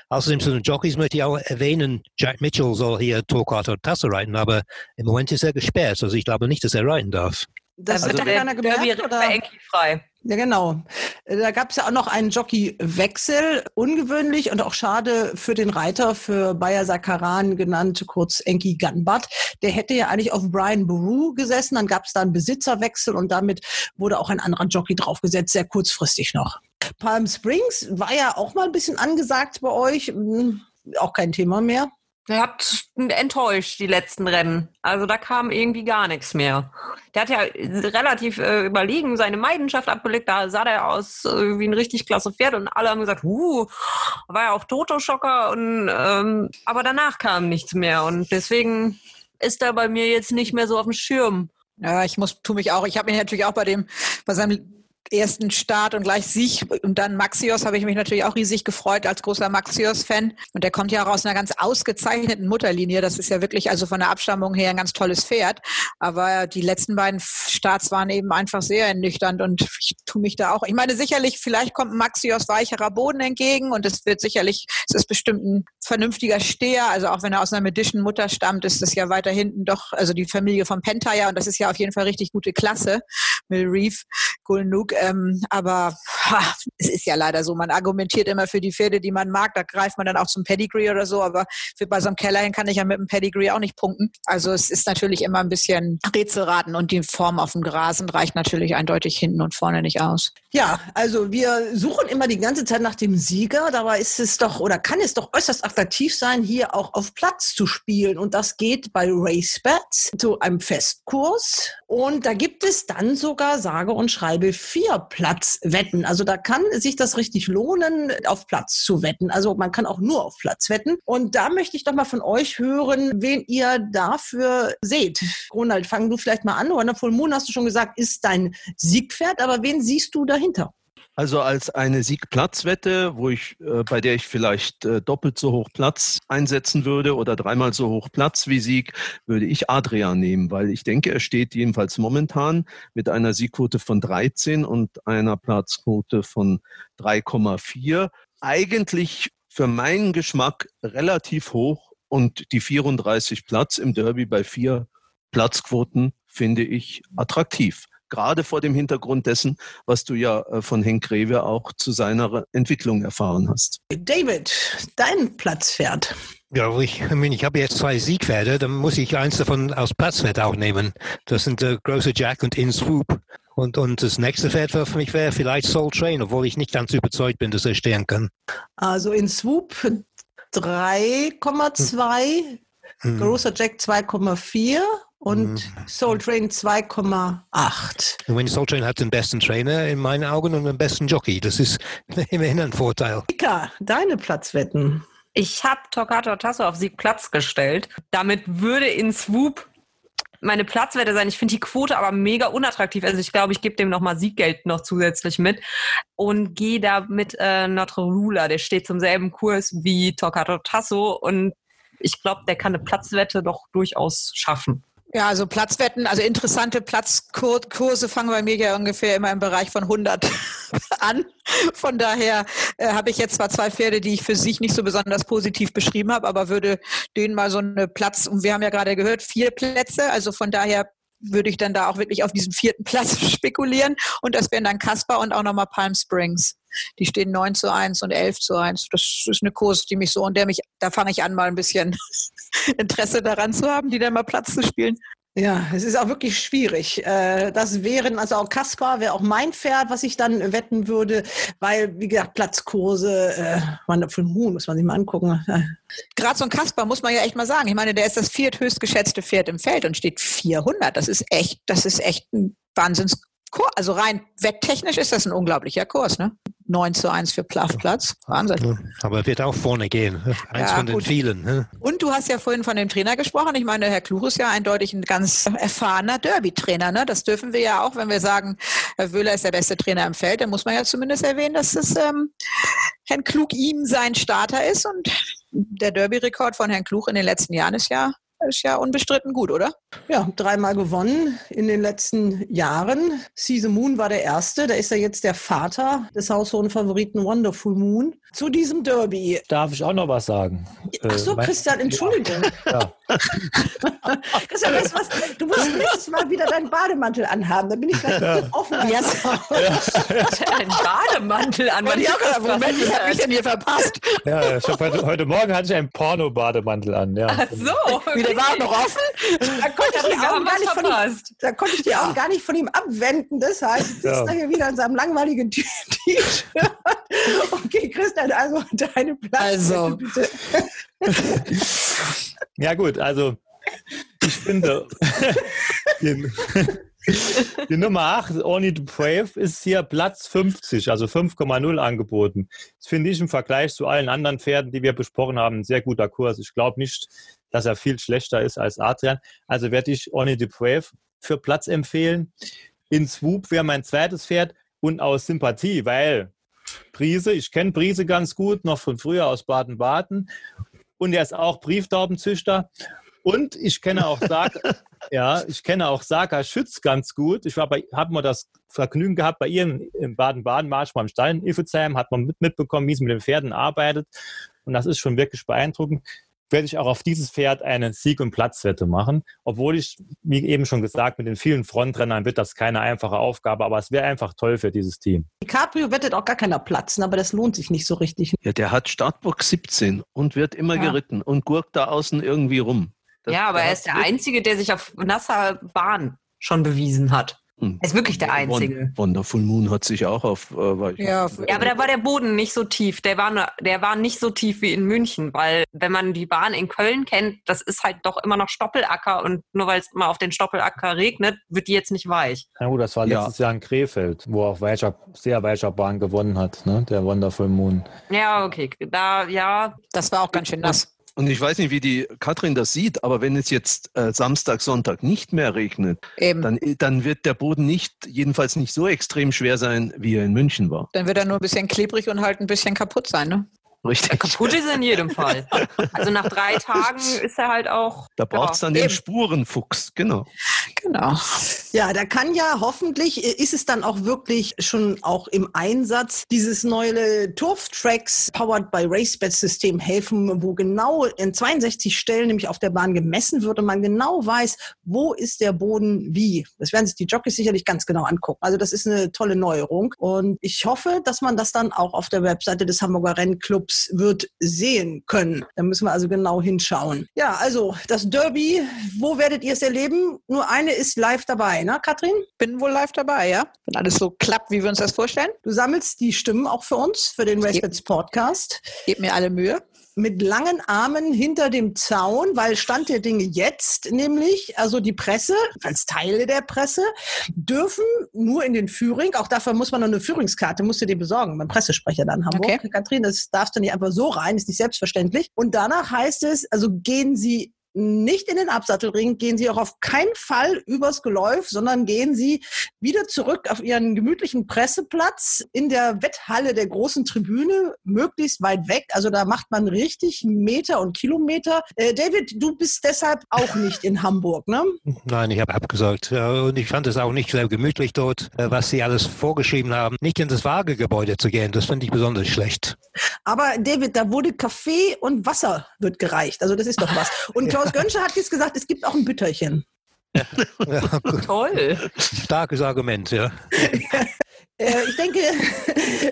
Außerdem zu den Jockeys möchte ich auch erwähnen, Jack Mitchell soll hier Torquato und Tasse reiten, aber im Moment ist er gesperrt. Also ich glaube nicht, dass er reiten darf. Das Also hat der keiner gemerkt, oder? Enki frei. Ja, genau. Da gab es ja auch noch einen Jockeywechsel. Ungewöhnlich und auch schade für den Reiter, für Bayer Sakaran genannt, kurz Enki Gunbat. Der hätte ja eigentlich auf Brian Baru gesessen. Dann gab es da einen Besitzerwechsel und damit wurde auch ein anderer Jockey draufgesetzt, sehr kurzfristig noch. Palm Springs war ja auch mal ein bisschen angesagt bei euch. Hm, Auch kein Thema mehr. Der hat enttäuscht, die letzten Rennen. Also da kam irgendwie gar nichts mehr. Der hat ja relativ äh, überlegen seine Leidenschaft abgelegt. Da sah der aus äh, wie ein richtig klasse Pferd und alle haben gesagt, huh, war ja auch Toto-Schocker. Und, ähm, aber danach kam nichts mehr und deswegen ist er bei mir jetzt nicht mehr so auf dem Schirm. Ja, ich muss, tu mich auch. Ich habe mich natürlich auch bei dem, bei seinem ersten Start und gleich Sieg und dann Maxios habe ich mich natürlich auch riesig gefreut als großer Maxios-Fan. Und der kommt ja auch aus einer ganz ausgezeichneten Mutterlinie. Das ist ja wirklich also von der Abstammung her ein ganz tolles Pferd. Aber die letzten beiden Starts waren eben einfach sehr ernüchternd und ich tue mich da auch. Ich meine sicherlich, vielleicht kommt Maxios weicherer Boden entgegen und es wird sicherlich, es ist bestimmt ein vernünftiger Steher. Also auch wenn er aus einer Medischen-Mutter stammt, ist das ja weiter hinten doch, also die Familie vom Pentire und das ist ja auf jeden Fall richtig gute Klasse. Mill Reef, Gulnuk. Ähm, aber ha, es ist ja leider so, man argumentiert immer für die Pferde, die man mag, da greift man dann auch zum Pedigree oder so, aber für bei so einem Kellerhin kann ich ja mit dem Pedigree auch nicht punkten. Also es ist natürlich immer ein bisschen Rätselraten und die Form auf dem Grasen reicht natürlich eindeutig hinten und vorne nicht aus. Ja, also wir suchen immer die ganze Zeit nach dem Sieger. Dabei ist es doch oder kann es doch äußerst attraktiv sein, hier auch auf Platz zu spielen. Und das geht bei RaceBets zu einem Festkurs. Und da gibt es dann sogar sage und schreibe vier Platzwetten. Also da kann sich das richtig lohnen, auf Platz zu wetten. Also man kann auch nur auf Platz wetten. Und da möchte ich doch mal von euch hören, wen ihr dafür seht. Ronald, fang du vielleicht mal an. Oder Full Moon hast du schon gesagt, ist dein Siegpferd. Aber wen siehst du dahinter? Also als eine Siegplatzwette, wo ich, äh, bei der ich vielleicht äh, doppelt so hoch Platz einsetzen würde oder dreimal so hoch Platz wie Sieg, würde ich Adrian nehmen, weil ich denke, er steht jedenfalls momentan mit einer Siegquote von 13 und einer Platzquote von 3,4. Eigentlich für meinen Geschmack relativ hoch und die 34 Platz im Derby bei vier Platzquoten finde ich attraktiv gerade vor dem Hintergrund dessen, was du ja äh, von Henk Greve auch zu seiner Entwicklung erfahren hast. David, dein Platzpferd. Ja, ich, ich, meine, ich habe jetzt zwei Siegpferde, dann muss ich eins davon aus Platzwert auch nehmen. Das sind der große Jack und In Swoop. Und, und das nächste Pferd für mich wäre vielleicht Soul Train, obwohl ich nicht ganz überzeugt bin, dass er stehen kann. Also In Swoop 3,2, hm. großer Jack 2,4 und mhm. Soul Train 2,8. Und Soul Train hat den besten Trainer in meinen Augen und den besten Jockey. Das ist immerhin ein Vorteil. Ika, deine Platzwetten. Ich habe Torquato Tasso auf Sieg Platz gestellt. Damit würde in Swoop meine Platzwette sein. Ich finde die Quote aber mega unattraktiv. Also ich glaube, ich gebe dem nochmal Sieggeld noch zusätzlich mit und gehe da mit äh, Notre Rula. Der steht zum selben Kurs wie Torquato Tasso und ich glaube, der kann eine Platzwette doch durchaus schaffen. Ja, also Platzwetten, also interessante Platzkurse fangen bei mir ja ungefähr immer im Bereich von 100 an. Von daher äh, habe ich jetzt zwar zwei Pferde, die ich für sich nicht so besonders positiv beschrieben habe, aber würde denen mal so eine Platz, und wir haben ja gerade gehört, vier Plätze, also von daher würde ich dann da auch wirklich auf diesen vierten Platz spekulieren. Und das wären dann Caspar und auch nochmal Palm Springs. Die stehen 9 zu 1 und 11 zu 1. Das ist eine Kurs, die mich so, und der mich, da fange ich an, mal ein bisschen Interesse daran zu haben, die dann mal Platz zu spielen. Ja, es ist auch wirklich schwierig. Äh, das wären, also auch Kaspar wäre auch mein Pferd, was ich dann wetten würde, weil, wie gesagt, Platzkurse, äh, man, für Moon muss man sich mal angucken. Gerade so ein Kaspar muss man ja echt mal sagen. Ich meine, der ist das vierthöchst geschätzte Pferd im Feld und steht 400. Das ist echt, das ist echt ein Wahnsinns Kurs. Also rein wetttechnisch ist das ein unglaublicher Kurs, ne? 9 zu 1 für Plaffplatz. Wahnsinn. aber er wird auch vorne gehen. Ne? Eins ja, von den gut. vielen. Ne? Und du hast ja vorhin von dem Trainer gesprochen. Ich meine, Herr Kluch ist ja eindeutig ein ganz erfahrener Derby-Trainer. Ne? Das dürfen wir ja auch, wenn wir sagen, Herr Wöhler ist der beste Trainer im Feld. Dann muss man ja zumindest erwähnen, dass es ähm, Herrn Klug ihm sein Starter ist. Und der Derby-Rekord von Herrn Kluch in den letzten Jahren ist ja ist ja unbestritten gut, oder? Ja, dreimal gewonnen in den letzten Jahren. Caesar Moon war der Erste, da ist er jetzt der Vater des haushohen Favoriten Wonderful Moon. Zu diesem Derby. Darf ich auch noch was sagen? Ach so, äh, Christian, Entschuldigung. Ja. Christian, weißt du was? Du musst nächstes Mal wieder deinen Bademantel anhaben. Da bin ich gleich ja. offen. Ja. ja. Ein Bademantel an. Was ich auch gedacht, Moment, ich habe mich denn hier verpasst. Ja, ich heute, heute Morgen hatte ich einen Porno-Bademantel an. Ja. Ach so. Wie, der war noch offen? Da konnte, ich die Augen gar nicht von ihm, da konnte ich die Augen gar nicht von ihm abwenden. Deshalb sitzt er hier wieder in seinem langweiligen T-Shirt. Okay, Christian, also deine Platz. Also. Bitte. Ja gut, also ich finde, die, Nummer 8, Only to Brave, ist hier Platz 50, also 5,0 angeboten. Das finde ich im Vergleich zu allen anderen Pferden, die wir besprochen haben, ein sehr guter Kurs. Ich glaube nicht, dass er viel schlechter ist als Adrian. Also werde ich Only to Brave für Platz empfehlen. In Swoop wäre mein zweites Pferd und aus Sympathie, weil Prise, ich kenne Prise ganz gut, noch von früher aus Baden-Baden und er ist auch Brieftaubenzüchter. Und ich kenne auch Saka, ja, ich kenne auch Saka Schütz ganz gut. Ich habe mal das Vergnügen gehabt, bei ihr in Baden-Baden, war ich mal im Stall in Iffezheim, hat man mit, mitbekommen, wie sie mit den Pferden arbeitet. Und das ist schon wirklich beeindruckend. Werde ich auch auf dieses Pferd eine Sieg- und Platzwette machen. Obwohl ich, wie eben schon gesagt, mit den vielen Frontrennern wird das keine einfache Aufgabe, aber es wäre einfach toll für dieses Team. DiCaprio wettet auch gar keiner platzen, aber das lohnt sich nicht so richtig. Ja, der hat Startbox 17 und wird immer Ja. geritten und gurkt da außen irgendwie rum. Das- ja, aber er ist der Einzige, der sich auf nasser Bahn schon bewiesen hat. Er ist wirklich der Einzige. Won- Wonderful Moon hat sich auch auf äh, Weich- Ja, aber da war der Boden nicht so tief. Der war, nur- der war nicht so tief wie in München, weil wenn man die Bahn in Köln kennt, das ist halt doch immer noch Stoppelacker und nur weil es mal auf den Stoppelacker regnet, wird die jetzt nicht weich. Na gut, das war Ja. letztes Jahr in Krefeld, wo auf weicher, sehr weicher Bahn gewonnen hat, ne? der Wonderful Moon. Ja, okay. Da, ja. Das war auch ganz schön nass. Und ich weiß nicht, wie die Katrin das sieht, aber wenn es jetzt äh, Samstag, Sonntag nicht mehr regnet, Eben. dann, dann wird der Boden nicht, jedenfalls nicht so extrem schwer sein, wie er in München war. Dann wird er nur ein bisschen klebrig und halt ein bisschen kaputt sein, ne? Richtig. Kaputt ist er in jedem Fall. Also nach drei Tagen ist er halt auch. Da braucht es dann den eben. Spurenfuchs, genau. Genau. Ja, da kann ja hoffentlich, äh, ist es dann auch wirklich schon auch im Einsatz, dieses neue Turf-Tracks Powered by RaceBets System helfen, wo genau in 62 Stellen nämlich auf der Bahn gemessen wird und man genau weiß, wo ist der Boden wie. Das werden sich die Jockeys sicherlich ganz genau angucken. Also das ist eine tolle Neuerung und ich hoffe, dass man das dann auch auf der Webseite des Hamburger Rennclubs wird sehen können. Da müssen wir also genau hinschauen. Ja, also das Derby, wo werdet ihr es erleben? Nur eine ist live dabei, ne, Katrin? Bin wohl live dabei, ja? Wenn alles so klappt, wie wir uns das vorstellen. Du sammelst die Stimmen auch für uns, für den RaceBets Podcast. Gib mir alle Mühe. Mit langen Armen hinter dem Zaun, weil Stand der Dinge jetzt nämlich, also die Presse, als Teile der Presse, dürfen nur in den Führing, auch dafür muss man noch eine Führungskarte, musst du dir besorgen, beim Pressesprecher dann in Hamburg. Okay. Katrin, das darfst du nicht einfach so rein, ist nicht selbstverständlich. Und danach heißt es, also gehen Sie nicht in den Absattelring, gehen Sie auch auf keinen Fall übers Geläuf, sondern gehen Sie wieder zurück auf Ihren gemütlichen Presseplatz in der Wetthalle der großen Tribüne, möglichst weit weg. Also da macht man richtig Meter und Kilometer. Äh, David, du bist deshalb auch nicht in Hamburg, ne? Nein, ich habe abgesagt. Ja, Und ich fand es auch nicht sehr gemütlich dort, äh, was sie alles vorgeschrieben haben. Nicht in das Waagegebäude zu gehen, das finde ich besonders schlecht. Aber David, da wurde Kaffee und Wasser wird gereicht. Also das ist doch was. Und Klaus Gönscher hat jetzt gesagt, es gibt auch ein Bütterchen. Ja, gut. Toll. Starkes Argument, ja. Äh, ich denke,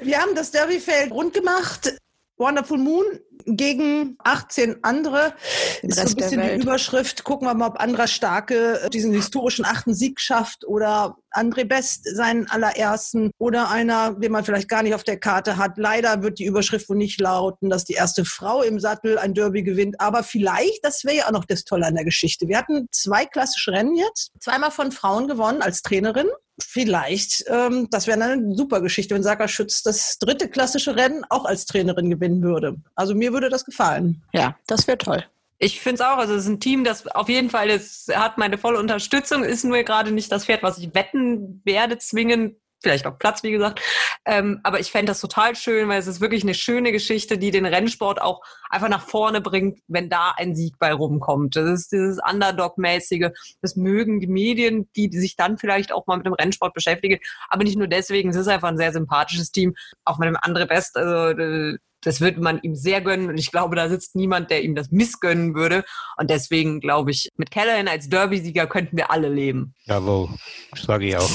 wir haben das Derbyfeld rund gemacht. Wonderful Moon gegen 18 andere. Den Ist so ein bisschen die. Überschrift. Gucken wir mal, ob Andra Starke äh, diesen historischen achten Sieg schafft oder André Best seinen allerersten oder einer, den man vielleicht gar nicht auf der Karte hat. Leider wird die Überschrift wohl nicht lauten, dass die erste Frau im Sattel ein Derby gewinnt. Aber vielleicht, das wäre ja auch noch das Tolle an der Geschichte. Wir hatten zwei klassische Rennen jetzt. Zweimal von Frauen gewonnen als Trainerin. Vielleicht, ähm, das wäre eine super Geschichte, wenn Saka Schütz das dritte klassische Rennen auch als Trainerin gewinnen würde. Also mir würde das gefallen. Ja, das wäre toll. Ich finde es auch, also es ist ein Team, das auf jeden Fall das hat meine volle Unterstützung, ist nur gerade nicht das Pferd, was ich wetten werde, zwingend. Vielleicht auch Platz, wie gesagt. Ähm, aber ich fände das total schön, weil es ist wirklich eine schöne Geschichte, die den Rennsport auch einfach nach vorne bringt, wenn da ein Sieg bei rumkommt. Das ist dieses Underdog-mäßige. Das mögen die Medien, die sich dann vielleicht auch mal mit dem Rennsport beschäftigen. Aber nicht nur deswegen, es ist einfach ein sehr sympathisches Team. Auch mit dem André Best, also äh, das würde man ihm sehr gönnen und ich glaube, da sitzt niemand, der ihm das missgönnen würde. Und deswegen glaube ich, mit Callahan als Derby-Sieger könnten wir alle leben. Jawohl, sage ich auch.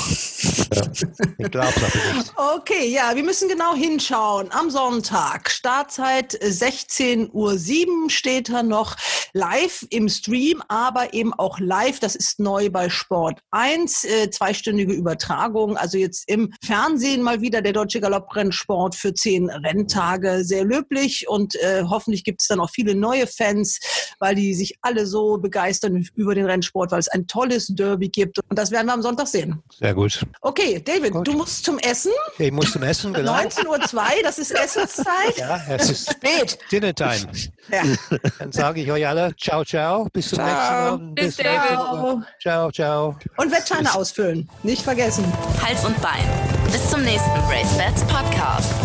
Ich glaube nicht. Okay, ja, wir müssen genau hinschauen. Am Sonntag, Startzeit 16.07 Uhr steht da noch live im Stream, aber eben auch live. Das ist neu bei Sport 1. Äh, zweistündige Übertragung. Also jetzt im Fernsehen mal wieder der Deutsche Galopprennsport für zehn Renntage. Sehr löblich und äh, hoffentlich gibt es dann auch viele neue Fans, weil die sich alle so begeistern über den Rennsport, weil es ein tolles Derby gibt. Und das werden wir am Sonntag sehen. Sehr gut. Okay, David, du musst zum Essen. Ich muss zum Essen, genau. 19.02 Uhr, das ist Essenszeit. Ja, es ist Spät. Dinner Time. Ja. Dann sage ich euch alle, ciao, ciao. Bis zum Ciao. nächsten Mal. Bis nächste David. Ciao, ciao. Und Wettscheine ausfüllen. Nicht vergessen. Hals und Bein. Bis zum nächsten Race Bats Podcast.